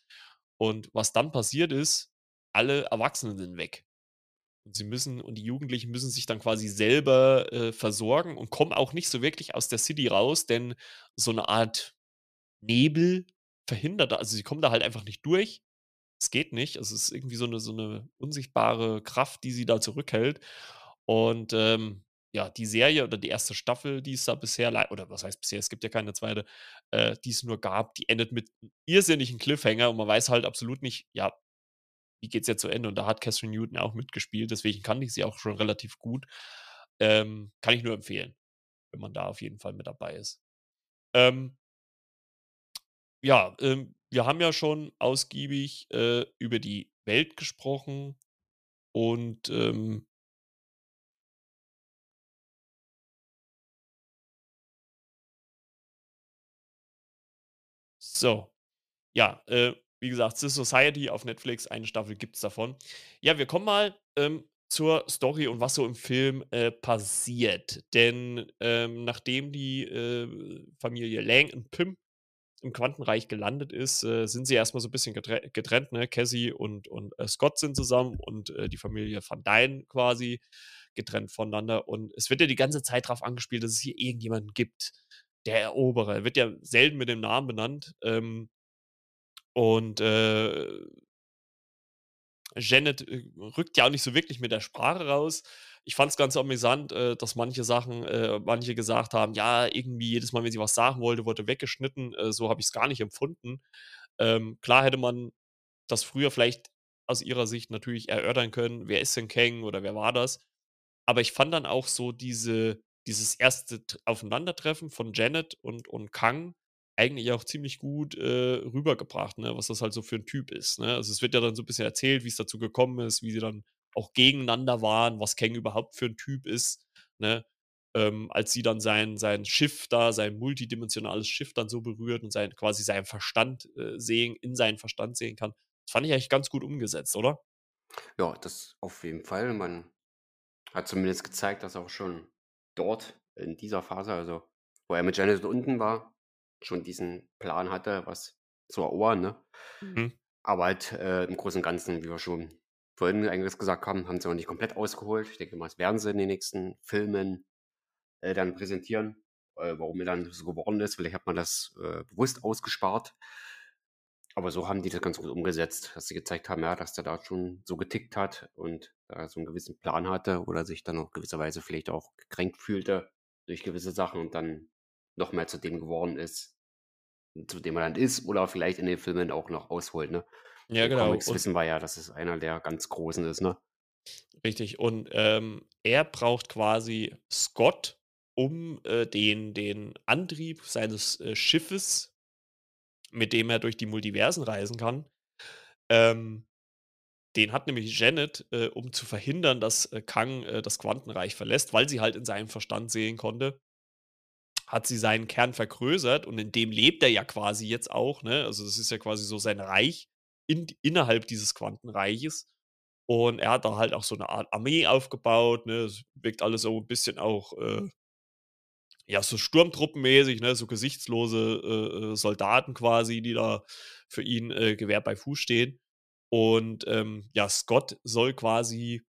Und was dann passiert ist, alle Erwachsenen sind weg. Und sie müssen und die Jugendlichen müssen sich dann quasi selber, äh, versorgen und kommen auch nicht so wirklich aus der City raus, denn so 'ne Art Nebel verhindert also, sie kommen da halt einfach nicht durch. Es geht nicht. Es ist irgendwie so 'ne so 'ne unsichtbare Kraft, die sie da zurückhält. Und, ähm, ja, die Serie oder die erste Staffel, die es da bisher oder was heißt bisher, es gibt ja keine zweite, äh, die es nur gab, die endet mit 'n irrsinnigen Cliffhanger und man weiß halt absolut nicht, ja, wie geht's jetzt zu Ende? Und da hat Catherine Newton auch mitgespielt, deswegen kannte ich sie auch schon relativ gut. Ähm, kann ich nur empfehlen, wenn man da auf jeden Fall mit dabei ist. Ähm ja, ähm, wir haben ja schon ausgiebig, äh, über die Welt gesprochen und, ähm So, ja, äh, wie gesagt, „The Society“ auf Netflix, eine Staffel gibt's davon. Ja, wir kommen mal, ähm, zur Story und was so im Film, äh, passiert. Denn, ähm, nachdem die, äh, Familie Lang und Pym im Quantenreich gelandet ist, äh, sind sie erst mal so 'n bisschen getre getrennt, ne? Cassie und und, äh, Scott sind zusammen und, äh, die Familie Van Dyne quasi getrennt voneinander. Und es wird ja die ganze Zeit drauf angespielt, dass es hier irgendjemanden gibt, der Eroberer. Wird ja selten mit dem Namen benannt, ähm und, äh Janet, äh, rückt ja auch nicht so wirklich mit der Sprache raus. Ich fand's ganz amüsant, äh, dass manche Sachen äh, manche gesagt haben: „Ja, irgendwie jedes Mal, wenn sie was sagen wollte, wurde weggeschnitten.“ Äh, so habe ich's gar nicht empfunden. Ähm, klar hätte man das früher vielleicht aus ihrer Sicht natürlich erörtern können: „Wer ist denn Kang oder wer war das?“ Aber ich fand dann auch so diese dieses erste Aufeinandertreffen von Janet und und Kang eigentlich auch ziemlich gut, äh, rübergebracht, ne, was das halt so für 'n Typ ist, ne? Also, es wird ja dann so 'n bisschen erzählt, wie's dazu gekommen ist, wie sie dann auch gegeneinander waren, was Kang überhaupt für 'n Typ ist, ne? Ähm, als sie dann sein sein Schiff da sein multidimensionales Schiff dann so berührt und sein quasi seinen Verstand, äh, sehen in seinen Verstand sehen kann. Das fand ich eigentlich ganz gut umgesetzt, oder? Ja, das auf jeden Fall. Man hat zumindest gezeigt, dass auch schon dort in dieser Phase, also, wo er mit Janet unten war, schon diesen Plan hatte, was zu erobern, ne? Mhm. Aber halt, äh, im Großen und Ganzen, wie wir schon vorhin eingangs gesagt haben, haben sie noch nicht komplett ausgeholt. Ich denke mal, das werden sie in den nächsten Filmen, äh, dann präsentieren, äh, warum er dann so geworden ist. Vielleicht hat man das, äh, bewusst ausgespart. Aber so haben die das ganz gut umgesetzt, dass sie gezeigt haben, ja, dass der da schon so getickt hat und da so 'n gewissen Plan hatte oder sich dann auch gewisserweise vielleicht auch gekränkt fühlte durch gewisse Sachen und dann noch mehr zu dem geworden ist, zu dem er dann ist oder vielleicht in den Filmen auch noch ausholt, ne? Ja, genau. Comics Und wissen wir ja, dass es einer der ganz Großen ist, ne? Richtig. Und, ähm, er braucht quasi Scott, um, äh, den den Antrieb seines, äh, Schiffes, mit dem er durch die Multiversen reisen kann ähm, den hat nämlich Janet, äh, um zu verhindern, dass, äh, Kang, äh, das Quantenreich verlässt, weil sie halt in seinem Verstand sehen konnte hat sie seinen Kern vergrößert und in dem lebt er ja quasi jetzt auch, ne? Also, das ist ja quasi so sein Reich in innerhalb dieses Quantenreiches. Und er hat da halt auch so 'ne Art Armee aufgebaut, ne? Es wirkt alles so 'n bisschen auch, äh ja, so sturmtruppenmäßig, ne, so gesichtslose, äh, äh, Soldaten quasi, die da für ihn, äh, Gewehr bei Fuß stehen. Und, ähm, ja, Scott soll quasi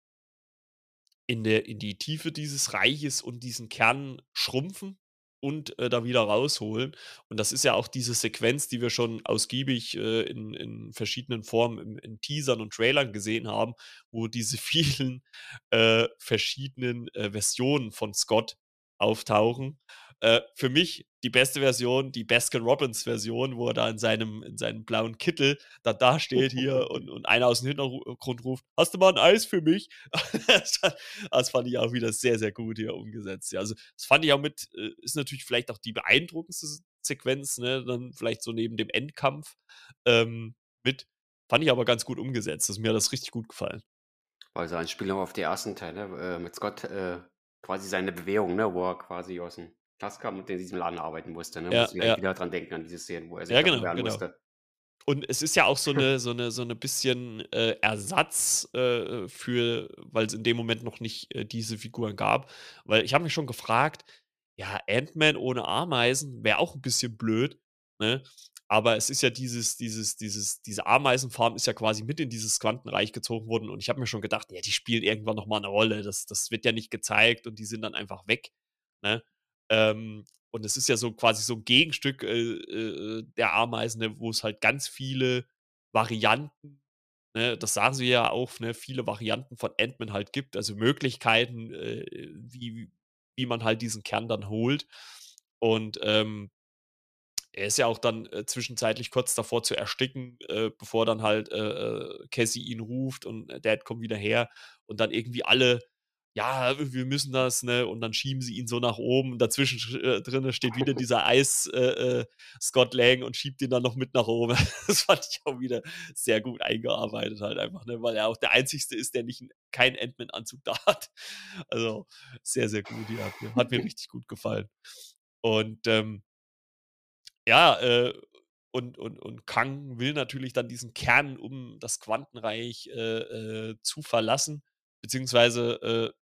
in der in die Tiefe dieses Reiches und diesen Kern schrumpfen und, äh, da wieder rausholen. Und das ist ja auch diese Sequenz, die wir schon ausgiebig, äh, in in verschiedenen Formen in in Teasern und Trailern gesehen haben, wo diese vielen, äh, verschiedenen, äh, Versionen von Scott auftauchen. Äh, für mich die beste Version, die Baskin-Robbins-Version, wo er da in seinem in seinem blauen Kittel da dasteht hier und und einer aus'm Hintergrund ruft: „Hast du mal 'n Eis für mich?“ Das fand ich auch wieder sehr, sehr gut hier umgesetzt. Ja, also, das fand ich auch mit äh, ist natürlich vielleicht auch die beeindruckendste Sequenz, ne, dann vielleicht so neben dem Endkampf, ähm, mit. Fand ich aber ganz gut umgesetzt. Also, mir hat das richtig gut gefallen. Also, Anspielung auf die ersten Teile, äh, mit Scott, äh, quasi seine Bewährung, ne, wo er quasi aus'm Knast kam und in diesem Laden arbeiten musste, ne? Ja, gleich ja. wieder dran denken an diese Szenen, wo er sich Ja, genau, genau. musste. Und es ist ja auch so 'ne so 'ne so 'ne bisschen, äh, Ersatz, äh, für weil's in dem Moment noch nicht, äh, diese Figuren gab. Weil ich habe mich schon gefragt: „Ja, Ant-Man ohne Ameisen wäre auch 'n bisschen blöd“, ne? Aber es ist ja dieses, dieses, dieses, diese Ameisenfarm ist ja quasi mit in dieses Quantenreich gezogen worden. Und ich habe mir schon gedacht, ja, die spielen irgendwann nochmal eine Rolle. Das, das wird ja nicht gezeigt und die sind dann einfach weg. Ne? Ähm, und es ist ja so quasi so ein Gegenstück äh, äh, der Ameisen, ne, wo es halt ganz viele Varianten, ne, das sagen sie ja auch, ne, viele Varianten von Ant-Man halt gibt, also Möglichkeiten, äh, wie, wie man halt diesen Kern dann holt. Und ähm, er ist ja auch dann äh, zwischenzeitlich kurz davor zu ersticken, äh, bevor dann halt Cassie ihn ruft und Dad kommt wieder her und dann irgendwie alle, ja, wir müssen das, ne? Und dann schieben sie ihn so nach oben. Dazwischen äh, drin steht wieder dieser Eis äh, Scott Lang und schiebt ihn dann noch mit nach oben. das fand ich auch wieder sehr gut eingearbeitet halt einfach, ne? Weil er auch der Einzige ist, der nicht keinen Ant-Man-Anzug da hat. Also sehr, sehr gut. Ja, hat, mir, hat mir richtig gut gefallen. Und ähm, ja, äh, und, und, und Kang will natürlich dann diesen Kern, um das Quantenreich äh, äh, zu verlassen, beziehungsweise, äh,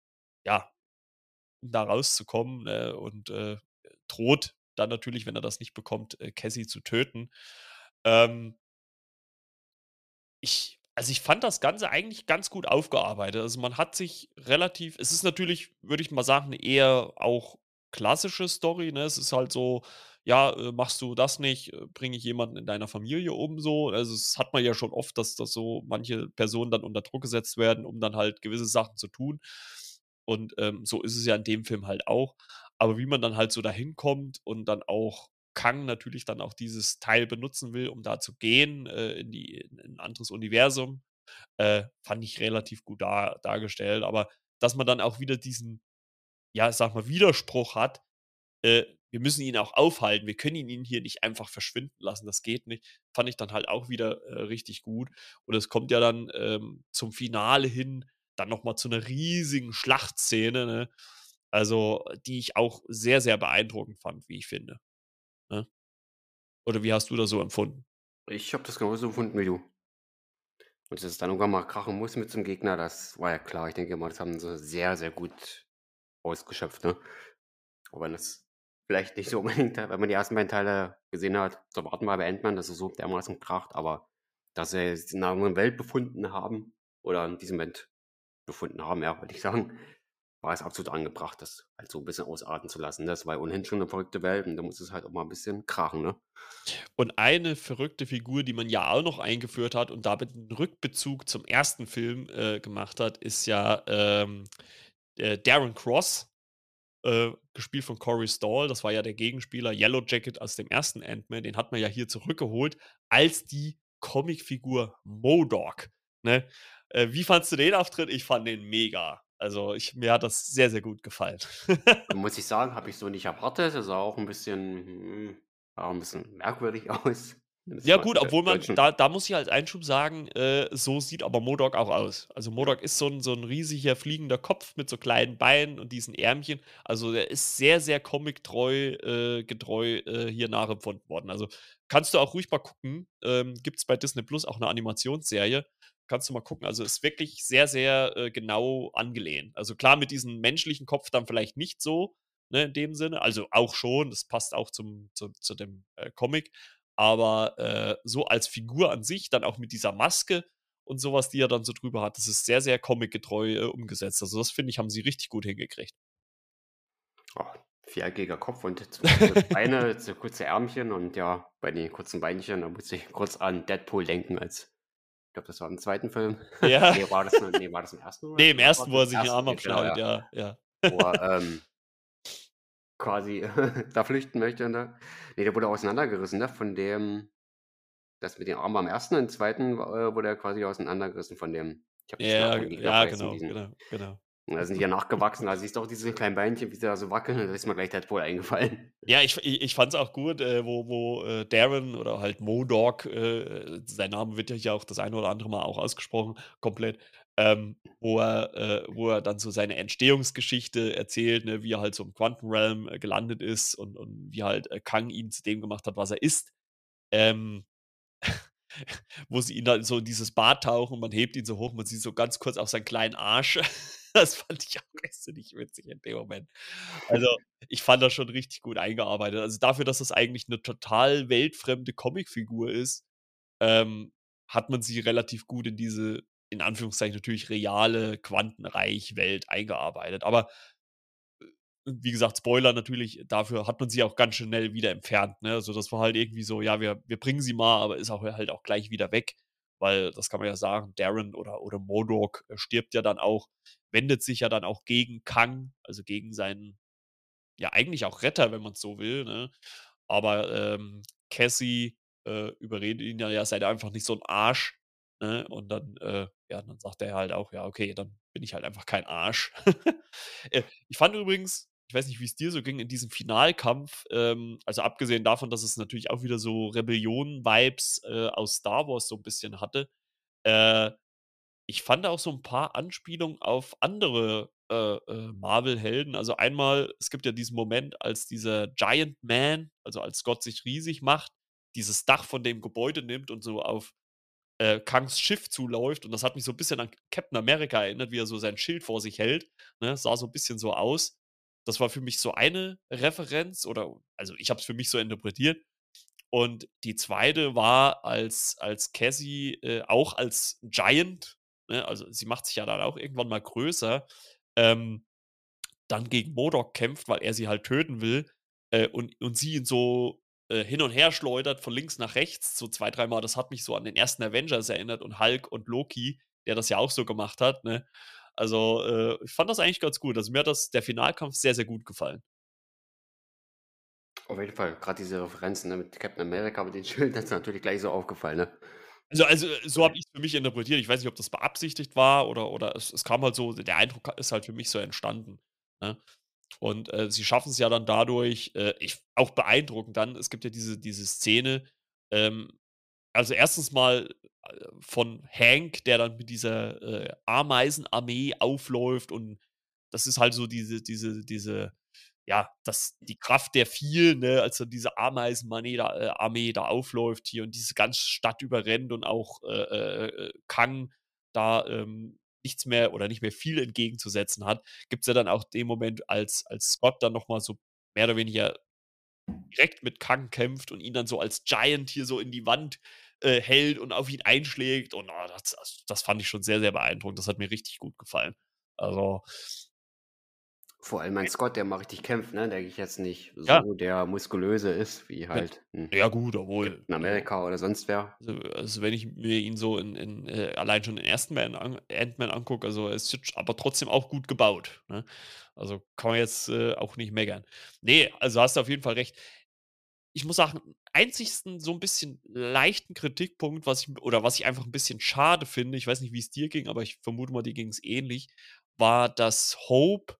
ja, um da rauszukommen äh, und äh, droht dann natürlich, wenn er das nicht bekommt, äh, Cassie zu töten. Ähm, ich, also ich fand das Ganze eigentlich ganz gut aufgearbeitet. Also man hat sich relativ, es ist natürlich, würde ich mal sagen, eher auch klassische Story. Ne? Es ist halt so, ja, äh, machst du das nicht, äh, bringe ich jemanden in deiner Familie um so. Also es hat man ja schon oft, dass, dass so manche Personen dann unter Druck gesetzt werden, um dann halt gewisse Sachen zu tun. Und ähm, so ist es ja in dem Film halt auch. Aber wie man dann halt so dahin kommt und dann auch Kang natürlich dann auch dieses Teil benutzen will, um da zu gehen äh, in, die, in ein anderes Universum, äh, fand ich relativ gut dar, dargestellt. Aber dass man dann auch wieder diesen, ja, sag mal, Widerspruch hat, äh, wir müssen ihn auch aufhalten. Wir können ihn hier nicht einfach verschwinden lassen. Das geht nicht. Fand ich dann halt auch wieder äh, richtig gut. Und es kommt ja dann ähm, zum Finale hin dann nochmal zu einer riesigen Schlachtszene, ne? Also, die ich auch sehr, sehr beeindruckend fand, wie ich finde. Ne? Oder wie hast du das so empfunden? Ich habe das genauso empfunden wie du. Und dass es dann irgendwann mal krachen muss mit zum Gegner, das war ja klar. Ich denke mal, das haben sie sehr, sehr gut ausgeschöpft, ne? Auch wenn das vielleicht nicht so unbedingt, wenn man die ersten beiden Teile gesehen hat, zu erwarten war bei Ant-Man, dass er so dermaßen kracht, aber dass sie sich in einer anderen Welt befunden haben oder in diesem Moment befunden haben, ja, würde ich sagen, war es absolut angebracht, das halt so ein bisschen ausarten zu lassen. Das war ohnehin schon eine verrückte Welt und da muss es halt auch mal ein bisschen krachen, ne? Und eine verrückte Figur, die man ja auch noch eingeführt hat und damit einen Rückbezug zum ersten Film äh, gemacht hat, ist ja ähm, äh, Darren Cross, äh, gespielt von Corey Stahl. Das war ja der Gegenspieler Yellow Jacket aus dem ersten Ant-Man. Den hat man ja hier zurückgeholt als die Comicfigur Modok. Ne? Äh, wie fandst du den Auftritt? Ich fand den mega. Also ich, mir hat das sehr, sehr gut gefallen. Muss ich sagen, habe ich so nicht erwartet. Das sah auch ein bisschen, hm, auch ein bisschen merkwürdig aus. Ja, gut, obwohl man, da, da muss ich als Einschub sagen, äh, so sieht aber Modok auch aus. Also Modok ist so ein, so ein riesiger fliegender Kopf mit so kleinen Beinen und diesen Ärmchen. Also der ist sehr, sehr comic-treu, äh, getreu äh, hier nachempfunden worden. Also kannst du auch ruhig mal gucken. Ähm, Gibt es bei Disney Plus auch eine Animationsserie. Kannst du mal gucken. Also ist wirklich sehr, sehr äh, genau angelehnt. Also klar, mit diesem menschlichen Kopf dann vielleicht nicht so, ne, in dem Sinne. Also auch schon, das passt auch zum, zu, zu dem äh, Comic aber äh, so als Figur an sich, dann auch mit dieser Maske und sowas, die er dann so drüber hat, das ist sehr, sehr comicgetreu äh, umgesetzt. Also das finde ich, haben sie richtig gut hingekriegt. Oh, viereckiger Kopf und Beine, so kurze Ärmchen und ja, bei den kurzen Beinchen, da muss ich kurz an Deadpool denken, als ich glaube, das war im zweiten Film. Ja. nee, war das, nee, war das im ersten? Nee, im ersten, wo er sich den Arm abschneidet, ja. ja. Wo er, ähm, quasi da flüchten möchte. Ne? Ne, der wurde auseinandergerissen, ne? Von dem, das mit dem Arm am ersten, im zweiten äh, wurde er quasi auseinandergerissen von dem. Ich habe ja, ja, genau, diesen, genau, genau. Da sind die ja nachgewachsen. Da siehst du auch diese kleinen Beinchen, wie sie da so wackeln. Da ist mir gleich Deadpool eingefallen. Ja, ich, ich, ich fand es auch gut, äh, wo, wo äh, Darren oder halt Modog, äh, sein Name wird ja auch das eine oder andere Mal auch ausgesprochen, komplett, ähm, wo, er, äh, wo er dann so seine Entstehungsgeschichte erzählt, ne, wie er halt so im Quantum Realm äh, gelandet ist und, und wie halt äh, Kang ihn zu dem gemacht hat, was er ist. Ähm, wo sie ihn dann so in dieses Bad tauchen man hebt ihn so hoch, man sieht so ganz kurz auch seinen kleinen Arsch. Das fand ich auch irrsinnig witzig in dem Moment. Also, ich fand das schon richtig gut eingearbeitet. Also, dafür, dass das eigentlich 'ne total weltfremde Comicfigur ist, ähm, hat man sie relativ gut in diese, in Anführungszeichen natürlich reale Quantenreich-Welt eingearbeitet. Aber wie gesagt, Spoiler natürlich, dafür hat man sie auch ganz schnell wieder entfernt, ne? Also, das war halt irgendwie so, ja, wir wir bringen sie mal, aber ist auch halt auch gleich wieder weg, weil das kann man ja sagen, Darren oder oder MODOK stirbt ja dann auch, wendet sich ja dann auch gegen Kang, also gegen seinen ja, eigentlich auch Retter, wenn man's so will, ne? Aber, ähm, Cassie, äh, überredet ihn ja: „Ja, sei doch einfach nicht so 'n Arsch“, ne? Und dann, äh, ja, dann sagt er halt auch: „Ja, okay, dann bin ich halt einfach kein Arsch.“ Äh, ich fand übrigens ich weiß nicht, wie's dir so ging, in diesem Finalkampf, ähm, also abgesehen davon, dass es natürlich auch wieder so Rebellion-Vibes, äh, aus Star Wars so 'n bisschen hatte, äh, ich fand auch so 'n paar Anspielungen auf andere, äh, äh, Marvel-Helden. Also, einmal, es gibt ja diesen Moment, als dieser Giant Man, also als Gott sich riesig macht, dieses Dach von dem Gebäude nimmt und so auf, äh, Kangs Schiff zuläuft. Und das hat mich so 'n bisschen an Captain America erinnert, wie er so sein Schild vor sich hält, ne? Sah so 'n bisschen so aus. Das war für mich so eine Referenz oder also, ich habe es für mich so interpretiert. Und die 2. war, als als Cassie, äh, auch als Giant, ne, also sie macht sich ja dann auch irgendwann mal größer, ähm, dann gegen MODOK kämpft, weil er sie halt töten will, äh, und und sie ihn so, äh, hin und her schleudert von links nach rechts, so 2, dreimal. Das hat mich so an den 1. Avengers erinnert und Hulk und Loki, der das ja auch so gemacht hat, ne? Also, äh, ich fand das eigentlich ganz gut. Also, mir hat das der Finalkampf sehr, sehr gut gefallen. Auf jeden Fall, grad diese Referenzen, ne, mit Captain America mit den Schild, das ist natürlich gleich so aufgefallen, ne? Also also, so habe ich's für mich interpretiert. Ich weiß nicht, ob das beabsichtigt war oder oder es es kam halt so der Eindruck ist halt für mich so entstanden, ne? Und, äh, sie schaffen's ja dann dadurch, äh, ich auch beeindruckend dann, es gibt ja diese diese Szene, ähm, also, 1. mal, äh, von Hank, der dann mit dieser, äh, Ameisenarmee aufläuft und das ist halt so diese diese diese ja, das die Kraft der Vielen, ne, als dann diese Ameisenarmee da äh, Armee da aufläuft hier und diese ganze Stadt überrennt und auch, äh, äh, äh, Kang da, ähm, nichts mehr oder nicht mehr viel entgegenzusetzen hat, gibt's ja dann auch den Moment, als als Scott dann noch mal so mehr oder weniger direkt mit Kang kämpft und ihn dann so als Giant hier so in die Wand, äh, hält und auf ihn einschlägt und, oh, das das fand ich schon sehr, sehr beeindruckend. Das hat mir richtig gut gefallen. Also Vor allem ein Scott, der mal richtig kämpft, ne, denke ich jetzt nicht Ja. so der Muskulöse ist wie Ja. halt 'n Ja gut, obwohl, also America oder sonst wer. also also, wenn ich mir ihn so in in, äh allein schon den 1. Man an Ant-Man angucke, also, er ist jetzt aber trotzdem auch gut gebaut, ne? Also, kann man jetzt, äh, auch nicht meckern. Ne, also, hast du auf jeden Fall recht. Ich muss sagen, einzigsten so 'n bisschen leichten Kritikpunkt, was ich oder was ich einfach 'n bisschen schade finde, ich weiß nicht, wie's dir ging, aber ich vermute mal, dir ging's ähnlich, war, dass Hope,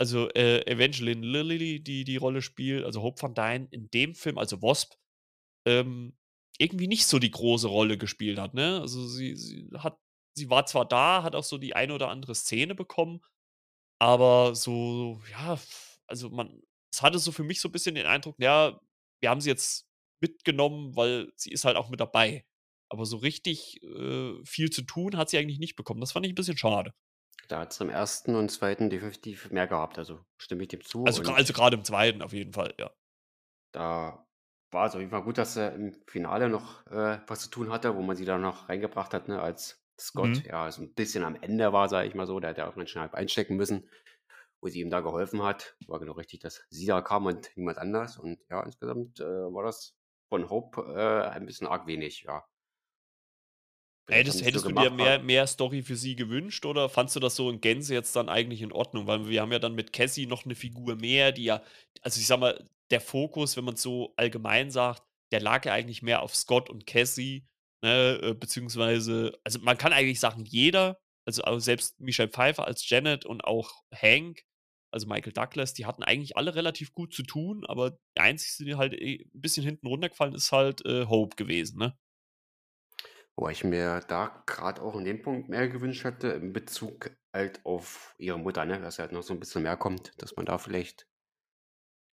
also, äh, Evangeline Lilly, die die Rolle spielt, also, Hope Van Dyne in dem Film, also, Wasp, ähm, irgendwie nicht so die große Rolle gespielt hat, ne? Also, sie sie hat sie war zwar da, hat auch so die eine oder andere Szene bekommen, aber so, ja, also, man es hatte so für mich so 'n bisschen den Eindruck, ja, wir haben sie jetzt mitgenommen, weil sie ist halt auch mit dabei. Aber so richtig, äh, viel zu tun hat sie eigentlich nicht bekommen. Das fand ich 'n bisschen schade. Da hat's im 1. und 2. definitiv mehr gehabt, also, stimme ich dem zu Also, also, grade im 2. auf jeden Fall, ja. Da war's auf jeden Fall gut, dass er im Finale noch, äh, was zu tun hatte, wo man sie dann noch reingebracht hat, ne, als Scott, Mhm. ja, so 'n bisschen am Ende war, sage ich mal so. Der hat ja auch ganz schön halb einstecken müssen, wo sie ihm da geholfen hat. War genau richtig, dass sie da kam und niemand anders. Und ja, insgesamt, äh, war das von Hope, äh, ein bisschen arg wenig, ja. Hättest so hättest du dir mehr mehr Story für sie gewünscht oder fandst du das so in Gänze jetzt dann eigentlich in Ordnung? Weil wir haben ja dann mit Cassie noch 'ne Figur mehr, die ja also, ich sage mal, der Fokus, wenn man's so allgemein sagt, der lag ja eigentlich mehr auf Scott und Cassie, ne, äh, beziehungsweise also, man kann eigentlich sagen, jeder, also, auch selbst Michelle Pfeiffer als Janet und auch Hank, also, Michael Douglas, die hatten eigentlich alle relativ gut zu tun, aber der Einzigste, der halt, eh 'n bisschen hinten runtergefallen ist halt, äh, Hope gewesen, ne? Wobei ich mir da grad auch in dem Punkt mehr gewünscht hätte in Bezug halt auf ihre Mutter, ne, dass halt noch so 'n bisschen mehr kommt, dass man da vielleicht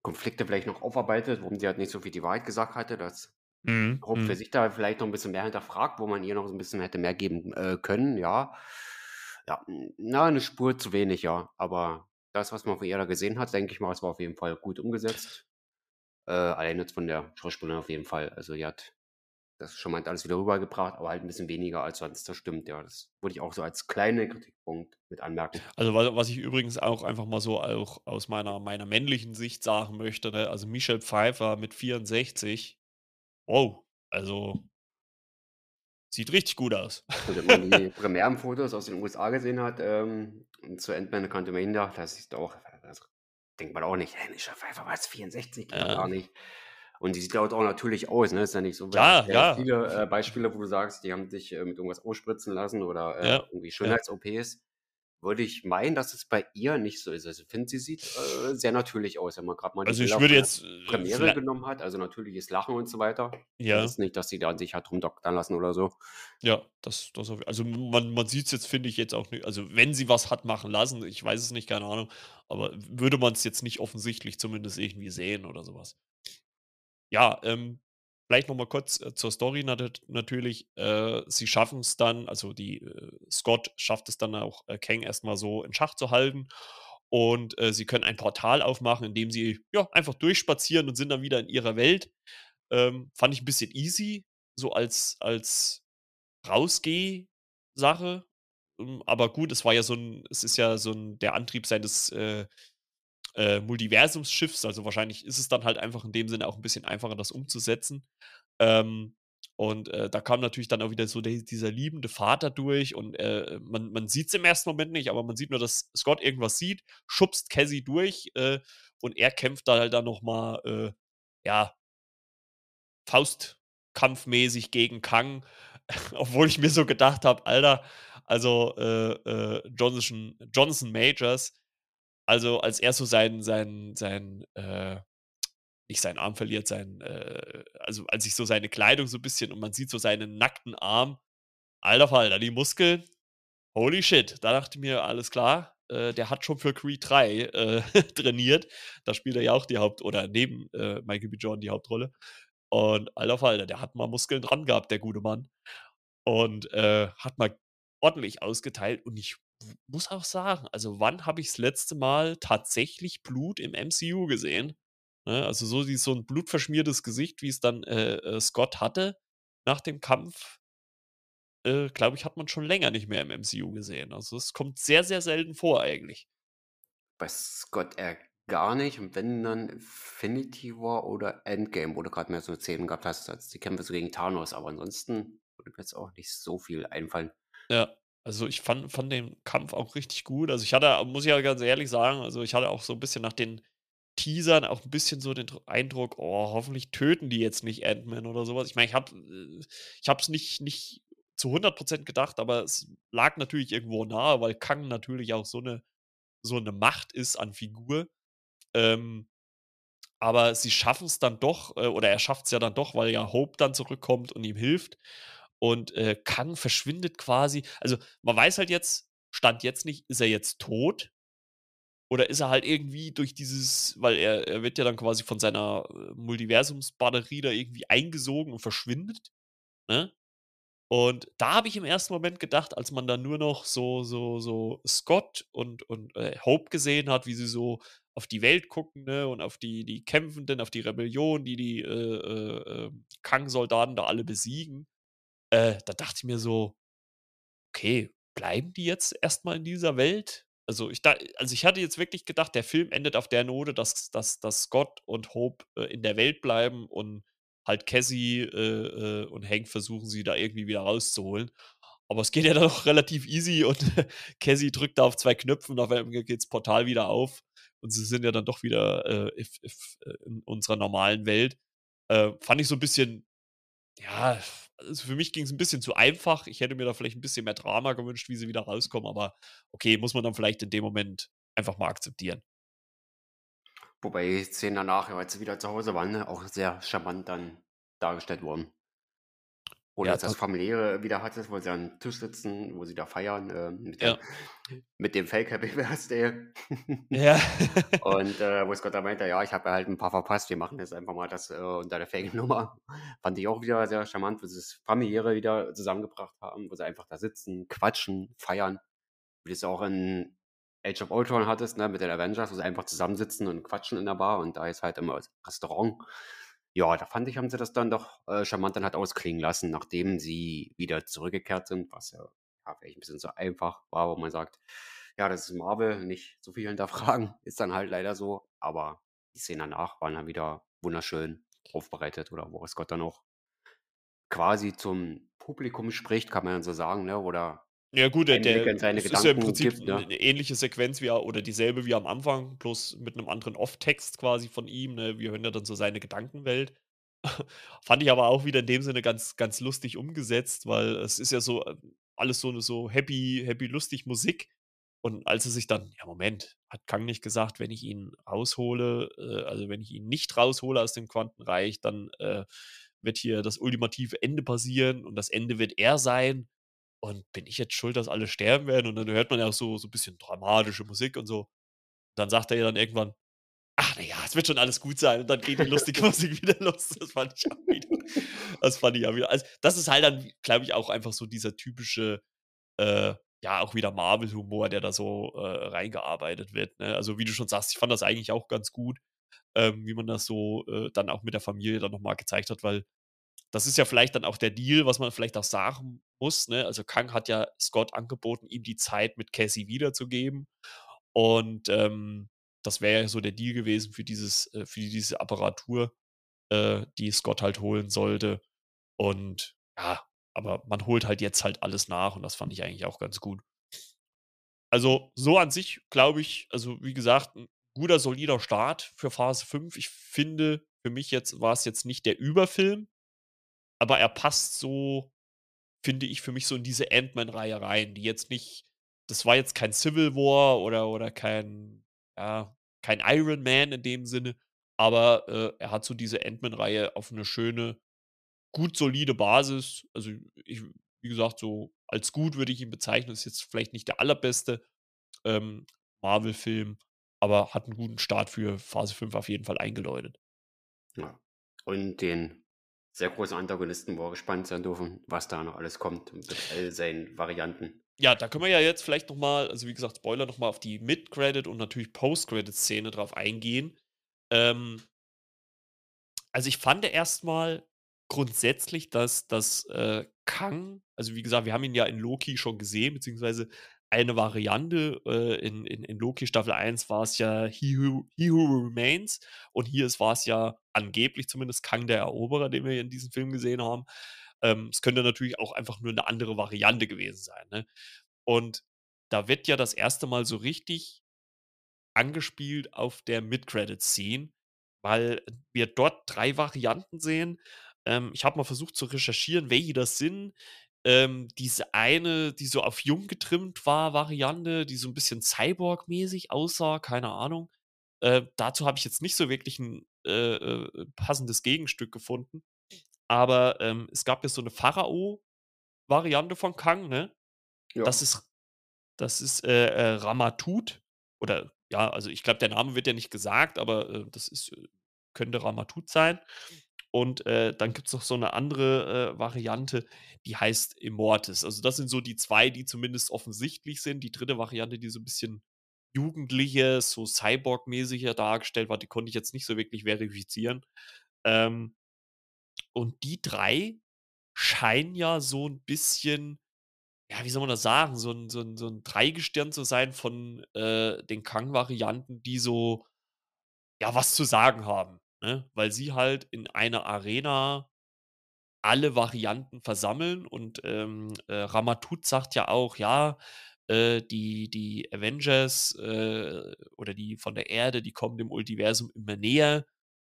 Konflikte vielleicht noch aufarbeitet, warum sie halt nicht so viel die Wahrheit gesagt hatte, dass Mhm, Hope für mhm. sich da vielleicht noch 'n bisschen mehr hinterfragt, wo man ihr noch so 'n bisschen hätte mehr geben, äh, können, ja. Ja, na, 'ne Spur zu wenig, ja. Aber das, was man von ihr da gesehen hat, denke ich mal, es war auf jeden Fall gut umgesetzt. Äh, allein jetzt von der Schauspielerin auf jeden Fall. Also, die hat das charmant alles wieder rübergebracht, aber halt 'n bisschen weniger als sonst. Das stimmt, ja. Das würde ich auch so als kleinen Kritikpunkt mit anmerken. Also, wa was ich übrigens auch einfach mal so auch aus meiner meiner männlichen Sicht sagen möchte, ne, also Michelle Pfeiffer mit 64, wow, also sieht richtig gut aus. Und wenn man die Premierenfotos aus den USA gesehen hat, ähm, zu Ant-Man: Quantumania, da siehst du auch also, denkt man auch nicht: „Hey, Michelle Pfeiffer, was, 64? Geht doch gar Ja. nicht.“ Und die sieht dort auch natürlich aus, ne? Ist ja nicht so Ja, ja ja. viele, äh, Beispiele, wo du sagst, die haben sich, äh, mit irgendwas ausspritzen lassen oder, äh, Ja, irgendwie. Schönheits-OPs. Würde ich meinen, dass es bei ihr nicht so ist. Also, ich finde, sie sieht, äh, sehr natürlich aus, wenn man grad mal die Also, ich Bilder würde jetzt, äh, Premiere genommen hat, also natürliches Lachen und so weiter. Das Ja. ist nicht, dass sie da sich hat rumdoktern lassen oder so. Ja, das das also, man man sieht's jetzt, finde ich, jetzt auch ni also, wenn sie was hat machen lassen, ich weiß es nicht, keine Ahnung, aber würde man's jetzt nicht offensichtlich zumindest irgendwie sehen oder so was. Ja, ähm, vielleicht noch mal kurz, äh, zur Story natet natürlich. Äh, sie schaffen's dann also, die äh, Scott schafft es dann auch, äh, Kang erst mal so in Schach zu halten und, äh, sie können ein Portal aufmachen, indem sie, ja, einfach durchspazieren und sind dann wieder in ihrer Welt. Ähm, fand ich 'n bisschen easy, so als als Rausgeh-Sache. Hm, aber gut, es war ja so 'n es ist ja so 'n der Antrieb seines, äh, äh, Multiversumsschiffs, also, wahrscheinlich ist es dann halt einfach in dem Sinne auch 'n bisschen einfacher, das umzusetzen. Ähm, und, äh, da kam natürlich dann auch wieder so de dieser liebende Vater durch und, äh, man man sieht's im ersten Moment nicht, aber man sieht nur, dass Scott irgendwas sieht, schubst Cassie durch, äh, und er kämpft da halt dann noch mal, äh, ja faustkampfmäßig gegen Kang, obwohl ich mir so gedacht habe: „Alter, also, äh, äh, Jonathan Jonathan Majors, also, als er so seinen seinen seinen, äh nicht seinen Arm verliert, seinen, äh also, als sich so seine Kleidung so bisschen und man sieht so seinen nackten Arm, alter Falter, die Muskeln, holy shit.“ Da dachte ich mir: „Alles klar, äh, der hat schon für Creed III, äh, trainiert.“ Da spielt er ja auch die Haupt oder neben, äh, Michael B. Jordan die Hauptrolle. Und alter Falter, der hat mal Muskeln dran gehabt, der gute Mann. Und, äh, hat mal ordentlich ausgeteilt und ich muss auch sagen, also, wann habe ich das letzte Mal tatsächlich Blut im MCU gesehen, ne? Also, so die so 'n blutverschmiertes Gesicht, wie es dann, äh, äh, Scott hatte nach dem Kampf äh, glaube ich, hat man schon länger nicht mehr im MCU gesehen. Also, es kommt sehr, sehr selten vor eigentlich. Bei Scott eher gar nicht und wenn dann Infinity War oder Endgame, wo du grad mehr so Szenen gehabt hast, als die Kämpfe so gegen Thanos, aber ansonsten würde mir jetzt auch nicht so viel einfallen. Ja, also, ich fand fand den Kampf auch richtig gut. Also, ich hatte muss ich ja ganz ehrlich sagen also, ich hatte auch so 'n bisschen nach den Teasern auch 'n bisschen so den Dr Eindruck: „Oh, hoffentlich töten die jetzt nicht Ant-Man oder so was.“ Ich meine, ich habe äh, ich es nicht nicht zu 100 % gedacht, aber es lag natürlich irgendwo nahe, weil Kang natürlich auch so 'ne so 'ne Macht ist an Figur. Ähm, aber sie schaffen's dann doch, äh, oder er schafft's ja dann doch, weil ja Hope dann zurückkommt und ihm hilft. Und, äh, Kang verschwindet quasi also, man weiß halt jetzt Stand jetzt nicht, ist er jetzt tot oder ist er halt irgendwie durch dieses weil er er wird ja dann quasi von seiner, äh, Multiversums-Batterie da irgendwie eingesogen und verschwindet, ne? Und da habe ich im ersten Moment gedacht, als man dann nur noch so so so Scott und und, äh, Hope gesehen hat, wie sie so auf die Welt gucken, ne, und auf die die Kämpfenden, auf die Rebellion, die die, äh, äh, ähm, Kang-Soldaten da alle besiegen. Äh, da dachte ich mir so: „Okay, bleiben die jetzt erst mal in dieser Welt?“ Also, ich da also, ich hatte jetzt wirklich gedacht, der Film endet auf der Note, dass dass dass Scott und Hope, äh, in der Welt bleiben und halt Cassie, äh, äh, und Hank versuchen, sie da irgendwie wieder rauszuholen. Aber es geht ja dann auch relativ easy und Cassie drückt da auf 2 Knöpfen und auf einmal geht das Portal wieder auf und sie sind ja dann doch wieder, äh, if if äh, in unserer normalen Welt. Äh, fand ich so 'n bisschen ja, also, für mich ging's 'n bisschen zu einfach. Ich hätte mir da vielleicht 'n bisschen mehr Drama gewünscht, wie sie wieder rauskommen, aber okay, muss man dann vielleicht in dem Moment einfach mal akzeptieren. Wobei die Szenen danach, als sie wieder zu Hause waren, ne, auch sehr charmant dann dargestellt wurden. Du Ja, das da Familiäre wieder hattest, wo sie am Tisch sitzen, wo sie da feiern, ähm, mit Ja. mit dem Fake Happy Birthday. Ja. Und, äh, wo Scott da meinte: „Ja, ich habe halt 'n paar verpasst. Wir machen jetzt einfach mal das, äh, unter der Fake-Nummer.“ Fand ich auch wieder sehr charmant, wo sie das Familiäre wieder zusammengebracht haben, wo sie einfach da sitzen, quatschen, feiern. wie du es auch in Age of Ultron hattest, ne, mit den Avengers, wo sie einfach zusammensitzen und quatschen in der Bar und da ist halt immer Restaurant. Ja, da fand ich, haben sie das dann doch äh, charmant dann halt ausklingen lassen, nachdem sie wieder zurückgekehrt sind, was ja, ja vielleicht ein bisschen so einfach war, wo man sagt, ja, das ist Marvel, nicht so viel hinterfragen, ist dann halt leider so, aber die Szenen danach waren dann wieder wunderschön aufbereitet oder wo Scott dann auch quasi zum Publikum spricht, kann man dann so sagen, ne? Oder Ja gut, der der es ist ja im Prinzip gibt, 'ne ne? 'ne ähnliche Sequenz wie oder dieselbe wie am Anfang, bloß mit 'nem anderen Off-Text quasi von ihm, ne? Wir hören ja dann so seine Gedankenwelt. Fand ich aber auch wieder in dem Sinne ganz ganz lustig umgesetzt, weil es ist ja so, ähm, alles so 'ne so happy happy lustig Musik. Und als er sich dann ja, Moment, hat Kang nicht gesagt, wenn ich ihn raushole äh, also, wenn ich ihn nicht raushole aus dem Quantenreich, dann, äh, wird hier das ultimative Ende passieren und das Ende wird er sein. Und bin ich jetzt schuld, dass alle sterben werden? Und dann hört man ja auch so so bisschen dramatische Musik und so. Dann sagt er ja dann irgendwann: „Ach, na ja, es wird schon alles gut sein.“ Und dann geht die lustige Musik wieder los. Das fand ich auch wieder das fand ich auch wieder also, das ist halt dann, glaube ich, auch einfach so dieser typische, äh, ja, auch wieder Marvel-Humor, der da so, äh, reingearbeitet wird, ne? Also, wie du schon sagst, ich fand das eigentlich auch ganz gut, ähm, wie man das so, äh, dann auch mit der Familie dann noch mal gezeigt hat, weil das ist ja vielleicht dann auch der Deal, was man vielleicht auch sagen muss, ne? Also, Kang hat ja Scott angeboten, ihm die Zeit mit Cassie wiederzugeben. Und, ähm, das wäre ja so der Deal gewesen für dieses äh, für diese Apparatur, äh, die Scott halt holen sollte. Und ja, aber man holt halt jetzt halt alles nach und das fand ich eigentlich auch ganz gut. Also, so an sich glaube ich also, wie gesagt, 'n guter, solider Start für Phase 5. Ich finde, für mich jetzt war es jetzt nicht der Überfilm, aber er passt so, finde ich, für mich so in diese Ant-Man-Reihe rein, die jetzt nicht das war jetzt kein Civil War oder oder kein ja, kein Iron Man in dem Sinne, aber, äh, er hat so diese Ant-Man-Reihe auf 'ne schöne, gut solide Basis. Also, ich wie gesagt, so als gut würde ich ihn bezeichnen. Ist jetzt vielleicht nicht der allerbeste, ähm, Marvel-Film, aber hat 'n guten Start für Phase 5 auf jeden Fall eingeläutet. Ja. Und den sehr großen Antagonisten, wo wir gespannt sein dürfen, was da noch alles kommt mit all seinen Varianten. Ja, da können wir ja jetzt vielleicht noch mal also, wie gesagt, Spoiler noch mal auf die Mid-Credit und natürlich Post-Credit-Szene drauf eingehen. Ähm also, ich fand erst mal grundsätzlich, dass dass, äh, Kang also, wie gesagt, wir haben ihn ja in Loki schon gesehen, beziehungsweise eine Variante, äh, in in in Loki Staffel 1 war's ja He Who He Who Remains und hier ist war's ja angeblich zumindest Kang der Eroberer, den wir in diesem Film gesehen haben. Ähm, es könnte natürlich auch einfach nur 'ne andere Variante gewesen sein, ne? Und da wird ja das 1. Mal so richtig angespielt auf der Mid-Credit-Scene, weil wir dort 3 Varianten sehen. Ähm, ich habe mal versucht zu recherchieren, welche das sind. Ähm, diese eine, die so auf jung getrimmt war Variante, die so 'n bisschen Cyborg-mäßig aussah, keine Ahnung. Äh, dazu habe ich jetzt nicht so wirklich 'n, äh, äh, passendes Gegenstück gefunden. Aber, ähm, es gab ja so 'ne Pharao-Variante von Kang, ne? Das Ja. ist das ist, äh, äh, Ramatut oder ja, also, ich glaube, der Name wird ja nicht gesagt, aber, äh, das ist könnte Ramatut sein. Und, äh, dann gibt's noch so 'ne andere, äh, Variante, die heißt Immortus. Also, das sind so die 2, die zumindest offensichtlich sind. Die 3. Variante, die so 'n bisschen jugendlicher, so Cyborg-mäßiger dargestellt war, die konnte ich jetzt nicht so wirklich verifizieren. Ähm und die 3 scheinen ja so 'n bisschen ja, wie soll man das sagen, so 'n so 'n so 'n Dreigestirn zu sein von, äh, den Kang-Varianten, die so, ja, was zu sagen haben, ne? Weil sie halt in einer Arena alle Varianten versammeln und, ähm, äh, Ramatut sagt ja auch: „Ja, äh, die die Avengers, äh, oder die von der Erde, die kommen dem Multiversum immer näher.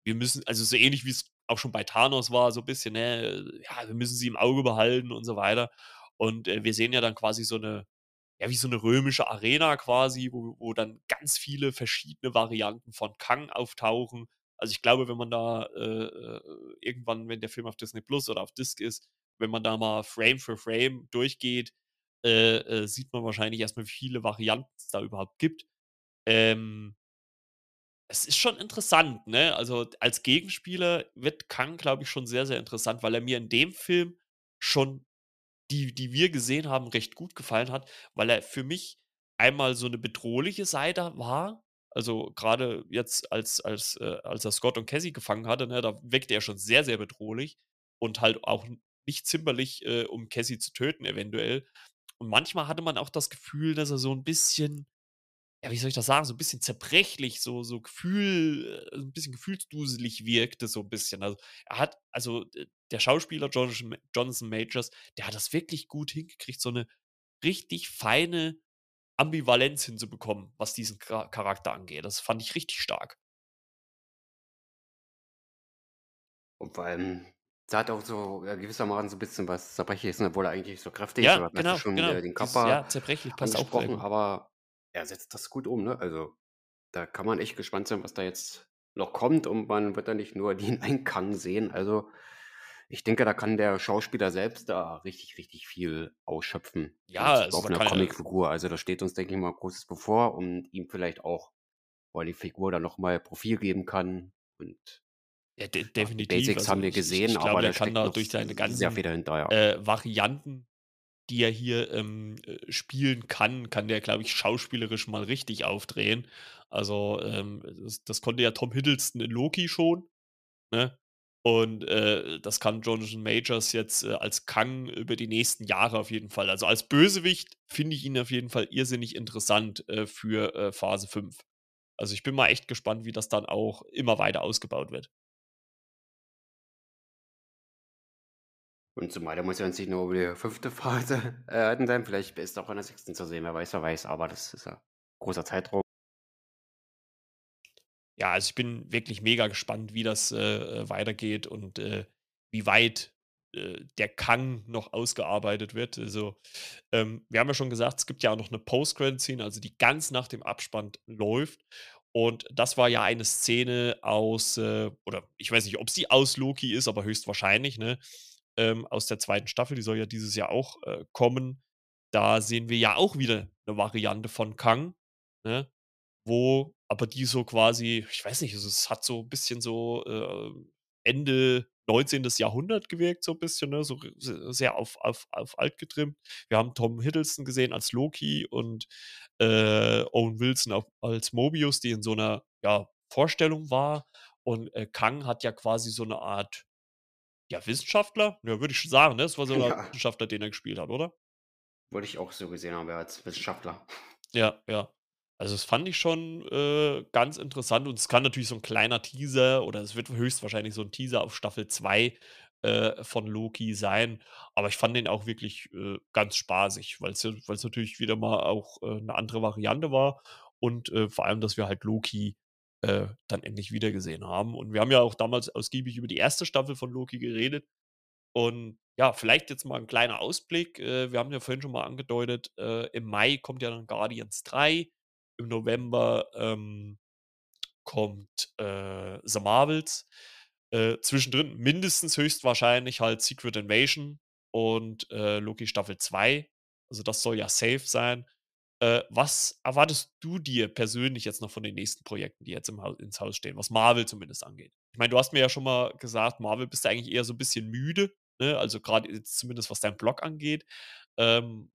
Wir müssen“ also, so ähnlich wie's auch schon bei Thanos war, so bisschen, ne? „Ja, wir müssen sie im Auge behalten“ und so weiter. Und, äh, wir sehen ja dann quasi so 'ne ja, wie so 'ne römische Arena quasi, wo wo dann ganz viele verschiedene Varianten von Kang auftauchen. Also, ich glaube, wenn man da, äh, irgendwann, wenn der Film auf Disney+ oder auf Disc ist, wenn man da mal Frame für Frame durchgeht, äh, äh, sieht man wahrscheinlich erst mal, wie viele Varianten es da überhaupt gibt. Ähm es ist schon interessant, ne? Also, als Gegenspieler wird Kang, glaube ich, schon sehr, sehr interessant, weil er mir in dem Film schon die die wir gesehen haben, recht gut gefallen hat, weil er für mich einmal so 'ne bedrohliche Seite war. Also, grade jetzt, als als äh, als er Scott und Cassie gefangen hatte, ne, da wirkte er schon sehr, sehr bedrohlich und halt auch nicht zimperlich, äh, um Cassie zu töten eventuell. Und manchmal hatte man auch das Gefühl, dass er so 'n bisschen ja, wie soll ich das sagen, so 'n bisschen zerbrechlich, so so Gefühl äh, 'n bisschen gefühlsduselig wirkte so 'n bisschen. Also, er hat also, der Schauspieler Jonathan Ma Jonathan Majors, der hat das wirklich gut hingekriegt, so 'ne richtig feine Ambivalenz hinzubekommen, was diesen Cha Charakter angeht. Das fand ich richtig stark. Und vor allem, der hat auch so, ja, gewissermaßen so 'n bisschen was Zerbrechliches, ne, obwohl er eigentlich so kräftig ist. Ja, ja genau, schon, genau. äh, den Dieses Körper ja, zerbrechlich passt auch sehr angesprochen, gut. aber er setzt das gut um, ne? Also, da kann man echt gespannt sein, was da jetzt noch kommt und man wird da nicht nur den einen Kang sehen. Also, ich denke, da kann der Schauspieler selbst da richtig, richtig viel ausschöpfen Ja, also, auf da 'ner kann er Comicfigur. Also, da steht uns, denke ich mal, Großes bevor und ihm vielleicht auch weil die Figur dann noch mal Profil geben kann und Ja, de ja, die definitiv. Basics Also, haben wir ich ich gesehen, ich glaube, aber der da kann da durch seine ganzen, äh, Varianten, die er hier, ähm, äh, spielen kann kann der, glaube ich, schauspielerisch mal richtig aufdrehen. Also, ähm, das das konnte ja Tom Hiddleston in Loki schon, ne? Und, äh, das kann Jonathan Majors jetzt, äh, als Kang über die nächsten Jahre auf jeden Fall. Also, als Bösewicht finde ich ihn auf jeden Fall irrsinnig interessant, äh, für, äh, Phase 5. Also, ich bin mal echt gespannt, wie das dann auch immer weiter ausgebaut wird. Und zumal der muss ja nicht nur über die 5. Phase, äh, sein. Vielleicht ist er auch in der 6. zu sehen, wer weiß, wer weiß, aber das ist ja großer Zeitraum. Ja, also, ich bin wirklich mega gespannt, wie das, äh, äh, weitergeht und, äh, wie weit, äh, der Kang noch ausgearbeitet wird. Also, ähm, wir haben ja schon gesagt, es gibt ja auch noch 'ne Post-Credit-Scene, also, die ganz nach dem Abspann läuft. Und das war ja eine Szene aus, äh oder ich weiß nicht, ob sie aus Loki ist, aber höchstwahrscheinlich, ne, ähm, aus der 2. Staffel. Die soll ja dieses Jahr auch, äh, kommen. Da sehen wir ja auch wieder 'ne Variante von Kang, ne, wo aber die so quasi ich weiß nicht, also, es hat so 'n bisschen so, äh, Ende 19. Jahrhundert gewirkt, so 'n bisschen, ne, so sehr auf auf auf alt getrimmt. Wir haben Tom Hiddleston gesehen als Loki und, äh, Owen Wilson au als Mobius, die in so 'ner, ja, Vorstellung war. Und, äh, Kang hat ja quasi so 'ne Art, ja, Wissenschaftler? Ja, würde ich schon sagen, ne? Es war so Ja. Wissenschaftler, den er gespielt hat, oder? Würde ich auch so gesehen haben, ja, als Wissenschaftler. Ja, ja. Also, das fand ich schon, äh, ganz interessant und es kann natürlich so 'n kleiner Teaser oder es wird höchstwahrscheinlich so 'n Teaser auf Staffel 2, äh, von Loki sein. Aber ich fand den auch wirklich, äh, ganz spaßig, weil's ja weil's natürlich wieder mal auch, äh, 'ne andere Variante war und, äh, vor allem, dass wir halt Loki, äh, dann endlich wiedergesehen haben. Und wir haben ja auch damals ausgiebig über die 1. Staffel von Loki geredet. Und ja, vielleicht jetzt mal 'n kleiner Ausblick. Äh, wir haben ja vorhin schon mal angedeutet, äh, im Mai kommt ja dann Guardians 3. Im November, ähm, kommt, äh, The Marvels. Äh, zwischendrin mindestens höchstwahrscheinlich halt Secret Invasion und, äh, Loki Staffel 2. Also, das soll ja safe sein. Äh, was erwartest du dir persönlich jetzt noch von den nächsten Projekten, die jetzt im Hau ins Haus stehen, was Marvel zumindest angeht? Ich meine, du hast mir ja schon mal gesagt, Marvel bist du eigentlich eher so 'n bisschen müde, ne? Also, jetzt zumindest was deinen Blog angeht. Ähm,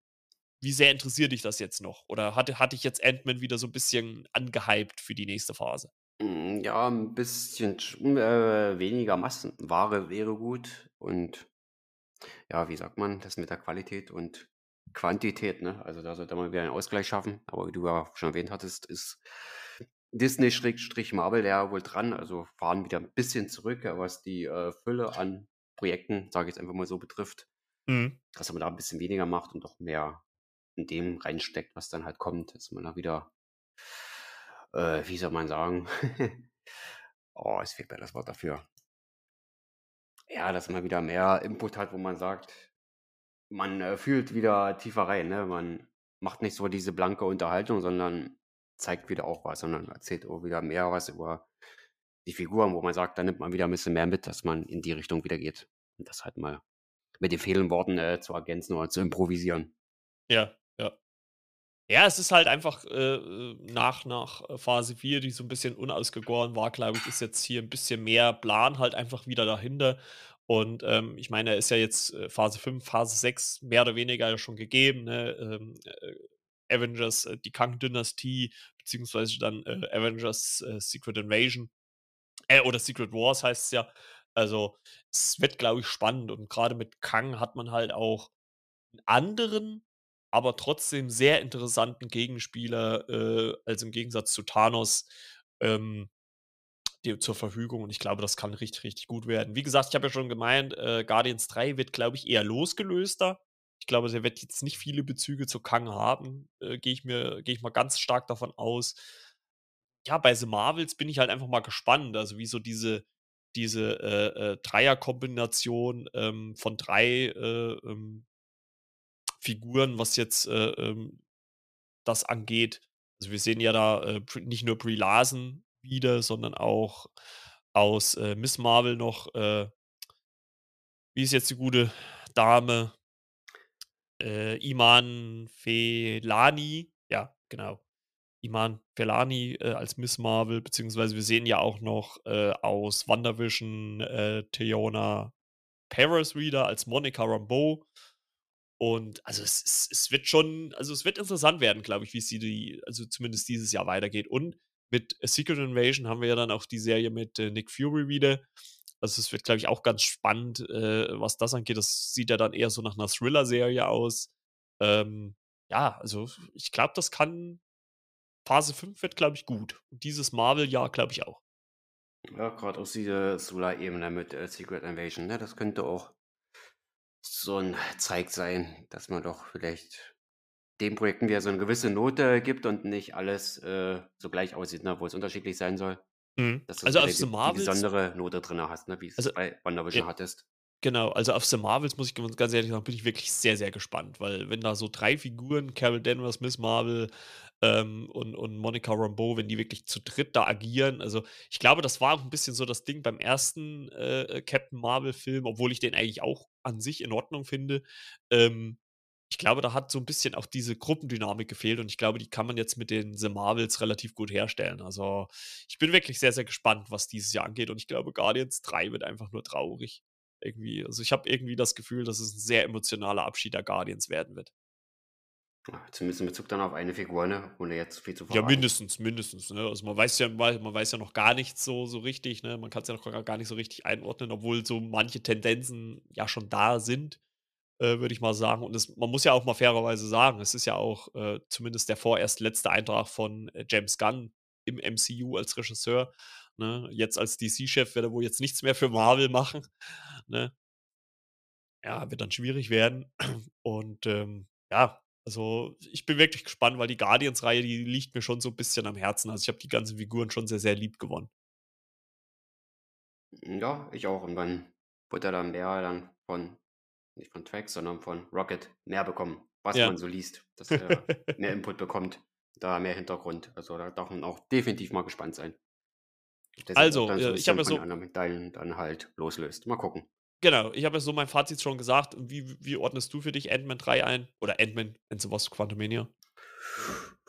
wie sehr interessiert dich das jetzt noch? Oder hat hat dich jetzt Ant-Man wieder so 'n bisschen angehypt für die nächste Phase? Hm, ja, 'n bisschen sch äh, weniger Massenware wäre gut und ja, wie sagt man, das mit der Qualität und Quantität, ne? Also, da sollte man wieder einen Ausgleich schaffen. Aber wie du ja schon erwähnt hattest, ist Disney Schrägstrich Marvel ja wohl dran, also, fahren wieder 'n bisschen zurück, was die, äh, Fülle an Projekten, sage ich jetzt einfach mal so, betrifft. Mhm. Dass man da 'n bisschen weniger macht und auch mehr in dem reinsteckt, was dann halt kommt, dass man da wieder äh, wie soll man sagen? Oh, es fehlt mir das Wort dafür. Ja, dass man wieder mehr Input hat, wo man sagt, man, äh, fühlt wieder tiefer rein, ne? Man macht nicht so diese blanke Unterhaltung, sondern zeigt wieder auch was, sondern erzählt auch wieder mehr was über die Figuren, wo man sagt, da nimmt man wieder 'n bisschen mehr mit, dass man in die Richtung wieder geht. Und das halt mal mit den fehlenden Worten, äh, zu ergänzen oder zu improvisieren. Ja, ja. Ja, es ist halt einfach, äh, äh, nach nach, äh, Phase 4, die so 'n bisschen unausgegoren war, glaube ich, ist jetzt hier 'n bisschen mehr Plan halt einfach wieder dahinter. Und, ähm, ich meine, ist ja jetzt, äh, Phase 5, Phase 6 mehr oder weniger ja schon gegeben, ne? Ähm, äh Avengers, äh, die Kang-Dynastie, beziehungsweise dann äh, Avengers äh, Secret Invasion. Äh, oder Secret Wars heißt es ja. Also, es wird, glaube ich, spannend. Und gerade mit Kang hat man halt auch einen anderen, aber trotzdem sehr interessanten Gegenspieler, äh, als im Gegensatz zu Thanos, ähm, die zur Verfügung. Und ich glaube, das kann richtig, richtig gut werden. Wie gesagt, ich habe ja schon gemeint, äh, Guardians 3 wird, glaube ich, eher losgelöster. Ich glaube, der wird jetzt nicht viele Bezüge zu Kang haben. Äh, Gehe ich, mir- ich mal ganz stark davon aus. Ja, bei The Marvels bin ich halt einfach mal gespannt. Also, wie so diese, diese äh, äh, Dreierkombination ähm, von drei äh, ähm, Figuren, was jetzt äh, ähm, das angeht. Also wir sehen ja da äh, nicht nur Brie Larson wieder, sondern auch aus äh, Miss Marvel noch, äh, wie ist jetzt die gute Dame? Äh, Iman Felani. Ja, genau. Iman Felani äh, als Miss Marvel, beziehungsweise wir sehen ja auch noch äh, aus WandaVision äh, Theona Paris wieder als Monica Rambeau. Und also es, es, es wird schon, also es wird interessant werden, glaube ich, wie es die, also zumindest dieses Jahr weitergeht. Und mit Secret Invasion haben wir ja dann auch die Serie mit äh, Nick Fury wieder. Also es wird, glaube ich, auch ganz spannend, äh, was das angeht. Das sieht ja dann eher so nach einer Thriller-Serie aus. Ähm, ja, also ich glaube, das kann, Phase 5 wird, glaube ich, gut. Und dieses Marvel-Jahr, glaube ich, auch. Ja, gerade aus dieser Solar-Ebene mit äh, Secret Invasion, ne? Das könnte auch so ein Zeig sein, dass man doch vielleicht den Projekten wieder so eine gewisse Note gibt und nicht alles äh, so gleich aussieht, ne? Wo es unterschiedlich sein soll. Mhm. Dass du Also so auf die Marvels, besondere Note drin hast, ne? Wie es also bei WandaVision hattest. Genau, also auf The Marvels muss ich ganz ganz ehrlich sagen, bin ich wirklich sehr, sehr gespannt, weil wenn da so drei Figuren, Carol Danvers, Miss Marvel ähm, und, und Monica Rambeau, wenn die wirklich zu dritt da agieren, also ich glaube, das war auch ein bisschen so das Ding beim ersten äh, Captain Marvel-Film, obwohl ich den eigentlich auch an sich in Ordnung finde. Ähm, ich glaube, da hat so ein bisschen auch diese Gruppendynamik gefehlt und ich glaube, die kann man jetzt mit den The Marvels relativ gut herstellen. Also ich bin wirklich sehr, sehr gespannt, was dieses Jahr angeht und ich glaube, Guardians 3 wird einfach nur traurig. Irgendwie. Also ich habe irgendwie das Gefühl, dass es ein sehr emotionaler Abschied der Guardians werden wird. Ja, zumindest in Bezug dann auf eine Figur, ne? Ohne jetzt zu viel zu Ja, verraten. mindestens, mindestens. Ne? Also man weiß ja, man man weiß ja noch gar nichts so, so richtig, ne? Man kann es ja noch gar nicht so richtig einordnen, obwohl so manche Tendenzen ja schon da sind, äh, würde ich mal sagen. Und es, man muss ja auch mal fairerweise sagen, es ist ja auch äh, zumindest der vorerst letzte Eintrag von äh, James Gunn im MCU als Regisseur. Ne? Jetzt als DC-Chef wird er wohl jetzt nichts mehr für Marvel machen. Ne? Ja, wird dann schwierig werden. Und ähm, ja, also ich bin wirklich gespannt, weil die Guardians-Reihe, die liegt mir schon so ein bisschen am Herzen. Also ich habe die ganzen Figuren schon sehr, sehr lieb gewonnen. Ja, ich auch. Und dann wird er dann mehr dann von, nicht von Trax, sondern von Rocket mehr bekommen, was Ja. man so liest, dass er mehr Input bekommt, da mehr Hintergrund. Also da darf man auch definitiv mal gespannt sein. Auch Also, dann äh, so ein ich habe ja so, Teilen dann halt loslöst. Mal gucken. genau, ich habe ja so mein Fazit schon gesagt. Wie, wie ordnest du für dich Ant-Man 3 ein? Oder Ant-Man and the Wasp Quantumania?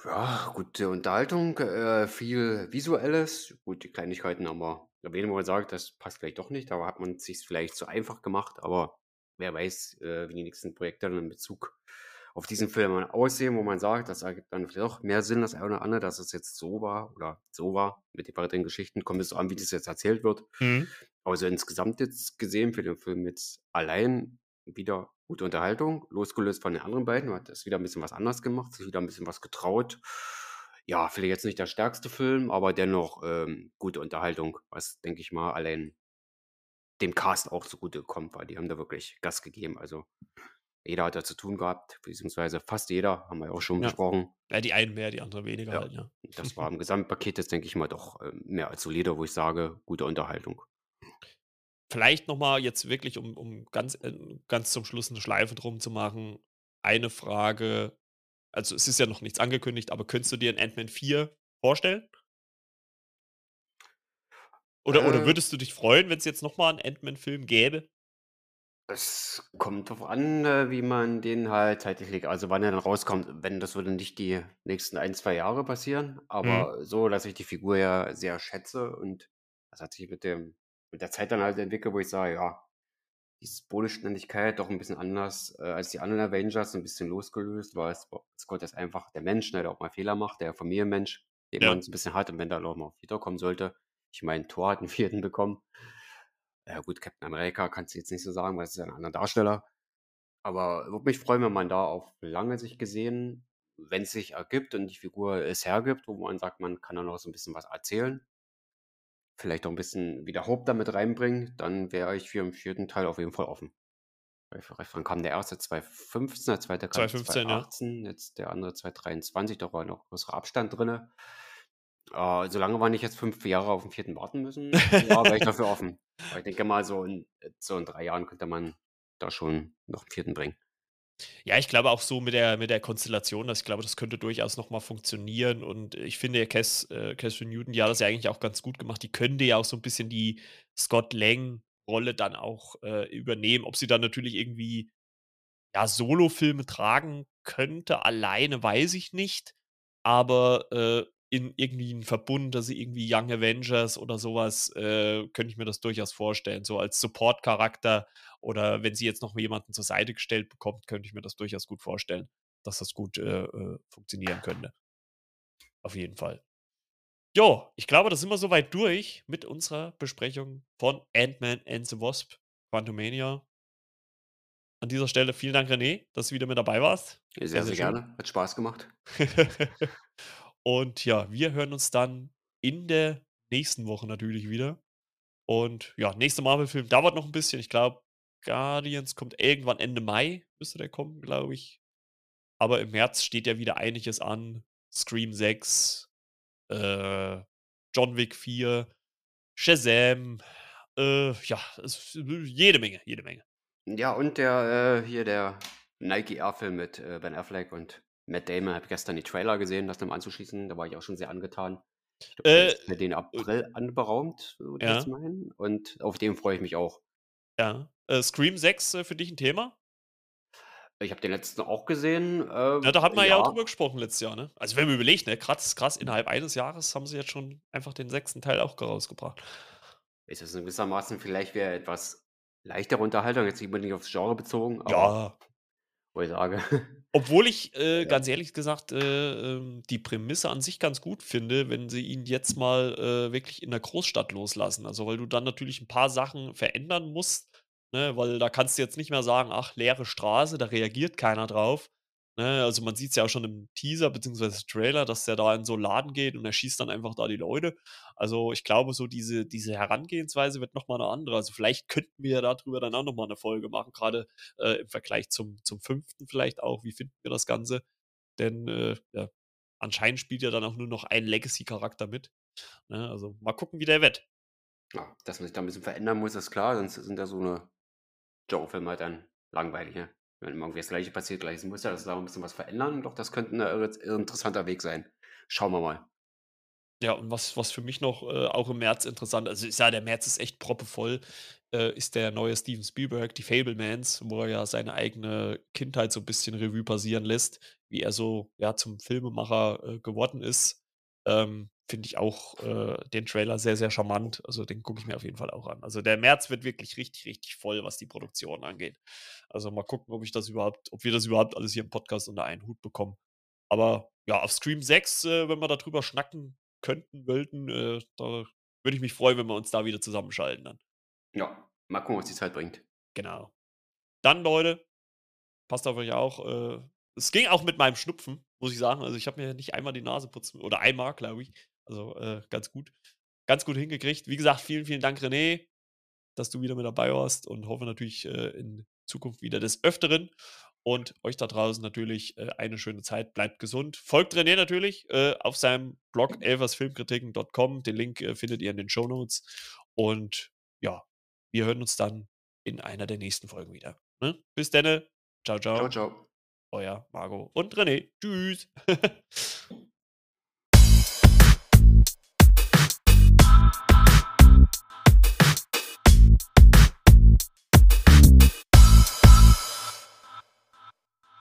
Ja, gute Unterhaltung, äh, viel Visuelles. Gut, die Kleinigkeiten haben wir erwähnen, wo man sagt, das passt vielleicht doch nicht. Da hat man es sich vielleicht zu einfach gemacht. Aber wer weiß, äh, wie die nächsten Projekte dann in Bezug auf diesen Film aussehen, wo man sagt, das ergibt dann vielleicht auch mehr Sinn, das eine oder andere, dass es jetzt so war oder so war. Mit den weiteren Geschichten kommt es so an, wie das jetzt erzählt wird. Mhm. Also insgesamt jetzt gesehen für den Film jetzt allein wieder gute Unterhaltung, losgelöst von den anderen beiden, hat es wieder ein bisschen was anders gemacht, sich wieder ein bisschen was getraut. Ja, vielleicht jetzt nicht der stärkste Film, aber dennoch ähm, gute Unterhaltung, was denke ich mal allein dem Cast auch zugute kommt, weil die haben da wirklich Gas gegeben. Also jeder hat da zu tun gehabt, beziehungsweise fast jeder, haben wir auch schon Ja. besprochen. ja, die einen mehr, die anderen weniger Ja. halt, ja. Das war im Gesamtpaket jetzt, denke ich mal, doch ähm, mehr als solide, wo ich sage, gute Unterhaltung. Vielleicht nochmal jetzt wirklich, um, um ganz, äh, ganz zum Schluss eine Schleife drum zu machen, eine Frage. Also es ist ja noch nichts angekündigt, aber könntest du dir ein Ant-Man 4 vorstellen? Oder, oder Äh, würdest du dich freuen, wenn es jetzt nochmal einen Ant-Man-Film gäbe? Es kommt drauf an, äh, wie man den halt zeitlich legt. Also wann er dann rauskommt. Wenn das würde nicht die nächsten ein, zwei Jahre passieren, Mhm. aber so, dass ich die Figur ja sehr schätze und das hat sich mit dem, mit der Zeit dann halt entwickelt, wo ich sage, ja, diese Bodenständigkeit doch ein bisschen anders äh, als die anderen Avengers, ein bisschen losgelöst, weil Scott ist einfach der Mensch, ne, der auch mal Fehler macht, der Familienmensch, den Ja. man so ein bisschen hat und wenn der auch mal wiederkommen sollte. Ich meine, Thor hat einen vierten bekommen. Ja gut, Captain America kannst du jetzt nicht so sagen, weil es ist ja ein anderer Darsteller. Aber würde mich freuen, wenn man da auf lange sich gesehen, wenn es sich ergibt und die Figur es hergibt, wo man sagt, man kann da noch so ein bisschen was erzählen, vielleicht auch ein bisschen wieder Hope damit reinbringen, dann wäre ich für den vierten Teil auf jeden Fall offen. Weil Wann kam der erste? 2015, der zweite kam 2015, ja. 2018, jetzt der andere 2023, da war noch größerer Abstand drin. Äh, solange wir nicht jetzt fünf Jahre auf den vierten warten müssen, ja, wäre ich dafür offen. Aber ich denke mal, so in, so in drei Jahren könnte man da schon noch einen vierten bringen. Ja, ich glaube auch so mit der, mit der Konstellation, dass ich glaube, das könnte durchaus nochmal funktionieren. Und ich finde, Cass, äh, Catherine Newton, die hat das ja eigentlich auch ganz gut gemacht. Die könnte ja auch so ein bisschen die Scott Lang-Rolle dann auch äh, übernehmen. Ob sie dann natürlich irgendwie ja, Solo-Filme tragen könnte, alleine weiß ich nicht. Aber äh, in irgendwie 'n Verbund, dass sie irgendwie Young Avengers oder sowas, äh, könnte ich mir das durchaus vorstellen. So als Support-Charakter oder wenn sie jetzt noch jemanden zur Seite gestellt bekommt, könnte ich mir das durchaus gut vorstellen, dass das gut, äh, äh, funktionieren könnte. Auf jeden Fall. Jo, ich glaube, da sind wir so weit durch mit unserer Besprechung von Ant-Man and the Wasp: Quantumania. An dieser Stelle vielen Dank, René, dass du wieder mit dabei warst. Sehr, Sehr, sehr, gerne. Hat Spaß gemacht. Und ja, wir hören uns dann in der nächsten Woche natürlich wieder. Und ja, nächster Marvel-Film dauert noch ein bisschen. Ich glaube, Guardians kommt irgendwann Ende Mai, müsste der kommen, glaube ich. Aber im März steht ja wieder einiges an. Scream 6, äh, John Wick 4, Shazam, äh, ja, es, jede Menge, jede Menge. Ja, und der, äh, hier der Nike Air-Film mit äh, Ben Affleck und Matt Damon. Habe gestern die Trailer gesehen, das nochmal anzuschließen. Da war ich auch schon sehr angetan. Ich glaube, der Äh, den April anberaumt, würde ich ja, jetzt meinen. Und auf den freue ich mich auch. ja. Äh, Scream 6 äh, für dich ein Thema? Ich habe den letzten auch gesehen. Ja, Äh, da hatten wir ja auch ja, drüber gesprochen letztes Jahr, ne? Also, wenn man überlegt, ne, krass, krass, innerhalb eines Jahres haben sie jetzt schon einfach den sechsten Teil auch rausgebracht. ist das in gewissermaßen vielleicht wäre etwas leichtere Unterhaltung, jetzt nicht unbedingt aufs Genre bezogen, aber Ja. Wo ich sage, Obwohl ich, äh, ja. ganz ehrlich gesagt, äh, ähm, die Prämisse an sich ganz gut finde, wenn sie ihn jetzt mal, äh, wirklich in der Großstadt loslassen. Also, weil du dann natürlich ein paar Sachen verändern musst, ne, weil da kannst du jetzt nicht mehr sagen: „Ach, leere Straße, da reagiert keiner drauf.“ Ne, also, man sieht's ja auch schon im Teaser beziehungsweise Trailer, dass der da in so 'n Laden geht und er schießt dann einfach da die Leute. Also, ich glaube, so diese diese Herangehensweise wird noch mal 'ne andere. Also, vielleicht könnten wir ja da drüber dann auch noch mal 'ne Folge machen, grade, äh, im Vergleich zum zum 5. vielleicht auch. Wie finden wir das Ganze? Denn, äh, ja, anscheinend spielt ja dann auch nur noch ein Legacy-Charakter mit, ne? Also, mal gucken, wie der wird. Ja, dass man sich da ein bisschen verändern muss, ist klar, sonst sind ja so 'ne Genrefilme halt dann langweilig, ne? Wenn irgendwie das Gleiche passiert, Gleiches Muster, dass da ein bisschen was verändern, doch das könnte 'n irre interessanter Weg sein. Schauen wir mal. Ja, und was was für mich noch, äh, auch im März interessant also, ich sage, der März ist echt proppevoll, äh, ist der neue Steven Spielberg, die Fabelmans, wo er ja seine eigene Kindheit so ein bisschen Revue passieren lässt, wie er so, ja, zum Filmemacher, äh, geworden ist. Ähm, finde ich auch, äh, den Trailer sehr, sehr charmant. Also, den gucke ich mir auf jeden Fall auch an. Also, der März wird wirklich richtig, richtig voll, was die Produktion angeht. Also, mal gucken, ob ich das überhaupt ob wir das überhaupt alles hier im Podcast unter einen Hut bekommen. Aber ja, auf Scream 6, äh, wenn wir da drüber schnacken könnten, wollten, äh, da würde ich mich freuen, wenn wir uns da wieder zusammenschalten dann. Ja, mal gucken, was die Zeit bringt. Genau. Dann, Leute, passt auf euch auch. Äh, es ging auch mit meinem Schnupfen, muss ich sagen. Also, ich habe mir nicht einmal die Nase putzen oder einmal, glaube ich. Also, äh, ganz gut. Ganz gut hingekriegt. Wie gesagt, vielen, vielen Dank, René, dass du wieder mit dabei warst und hoffe natürlich, äh, in Zukunft wieder des Öfteren. Und euch da draußen natürlich, äh, eine schöne Zeit. Bleibt gesund. Folgt René natürlich, äh, auf seinem Blog elversfilmkritiken.com. Den Link, äh, findet ihr in den Shownotes. Und ja, wir hören uns dann in einer der nächsten Folgen wieder, ne? Bis denne. Ciao, Ciao, ciao. ciao. Euer Marco und René. Tschüss.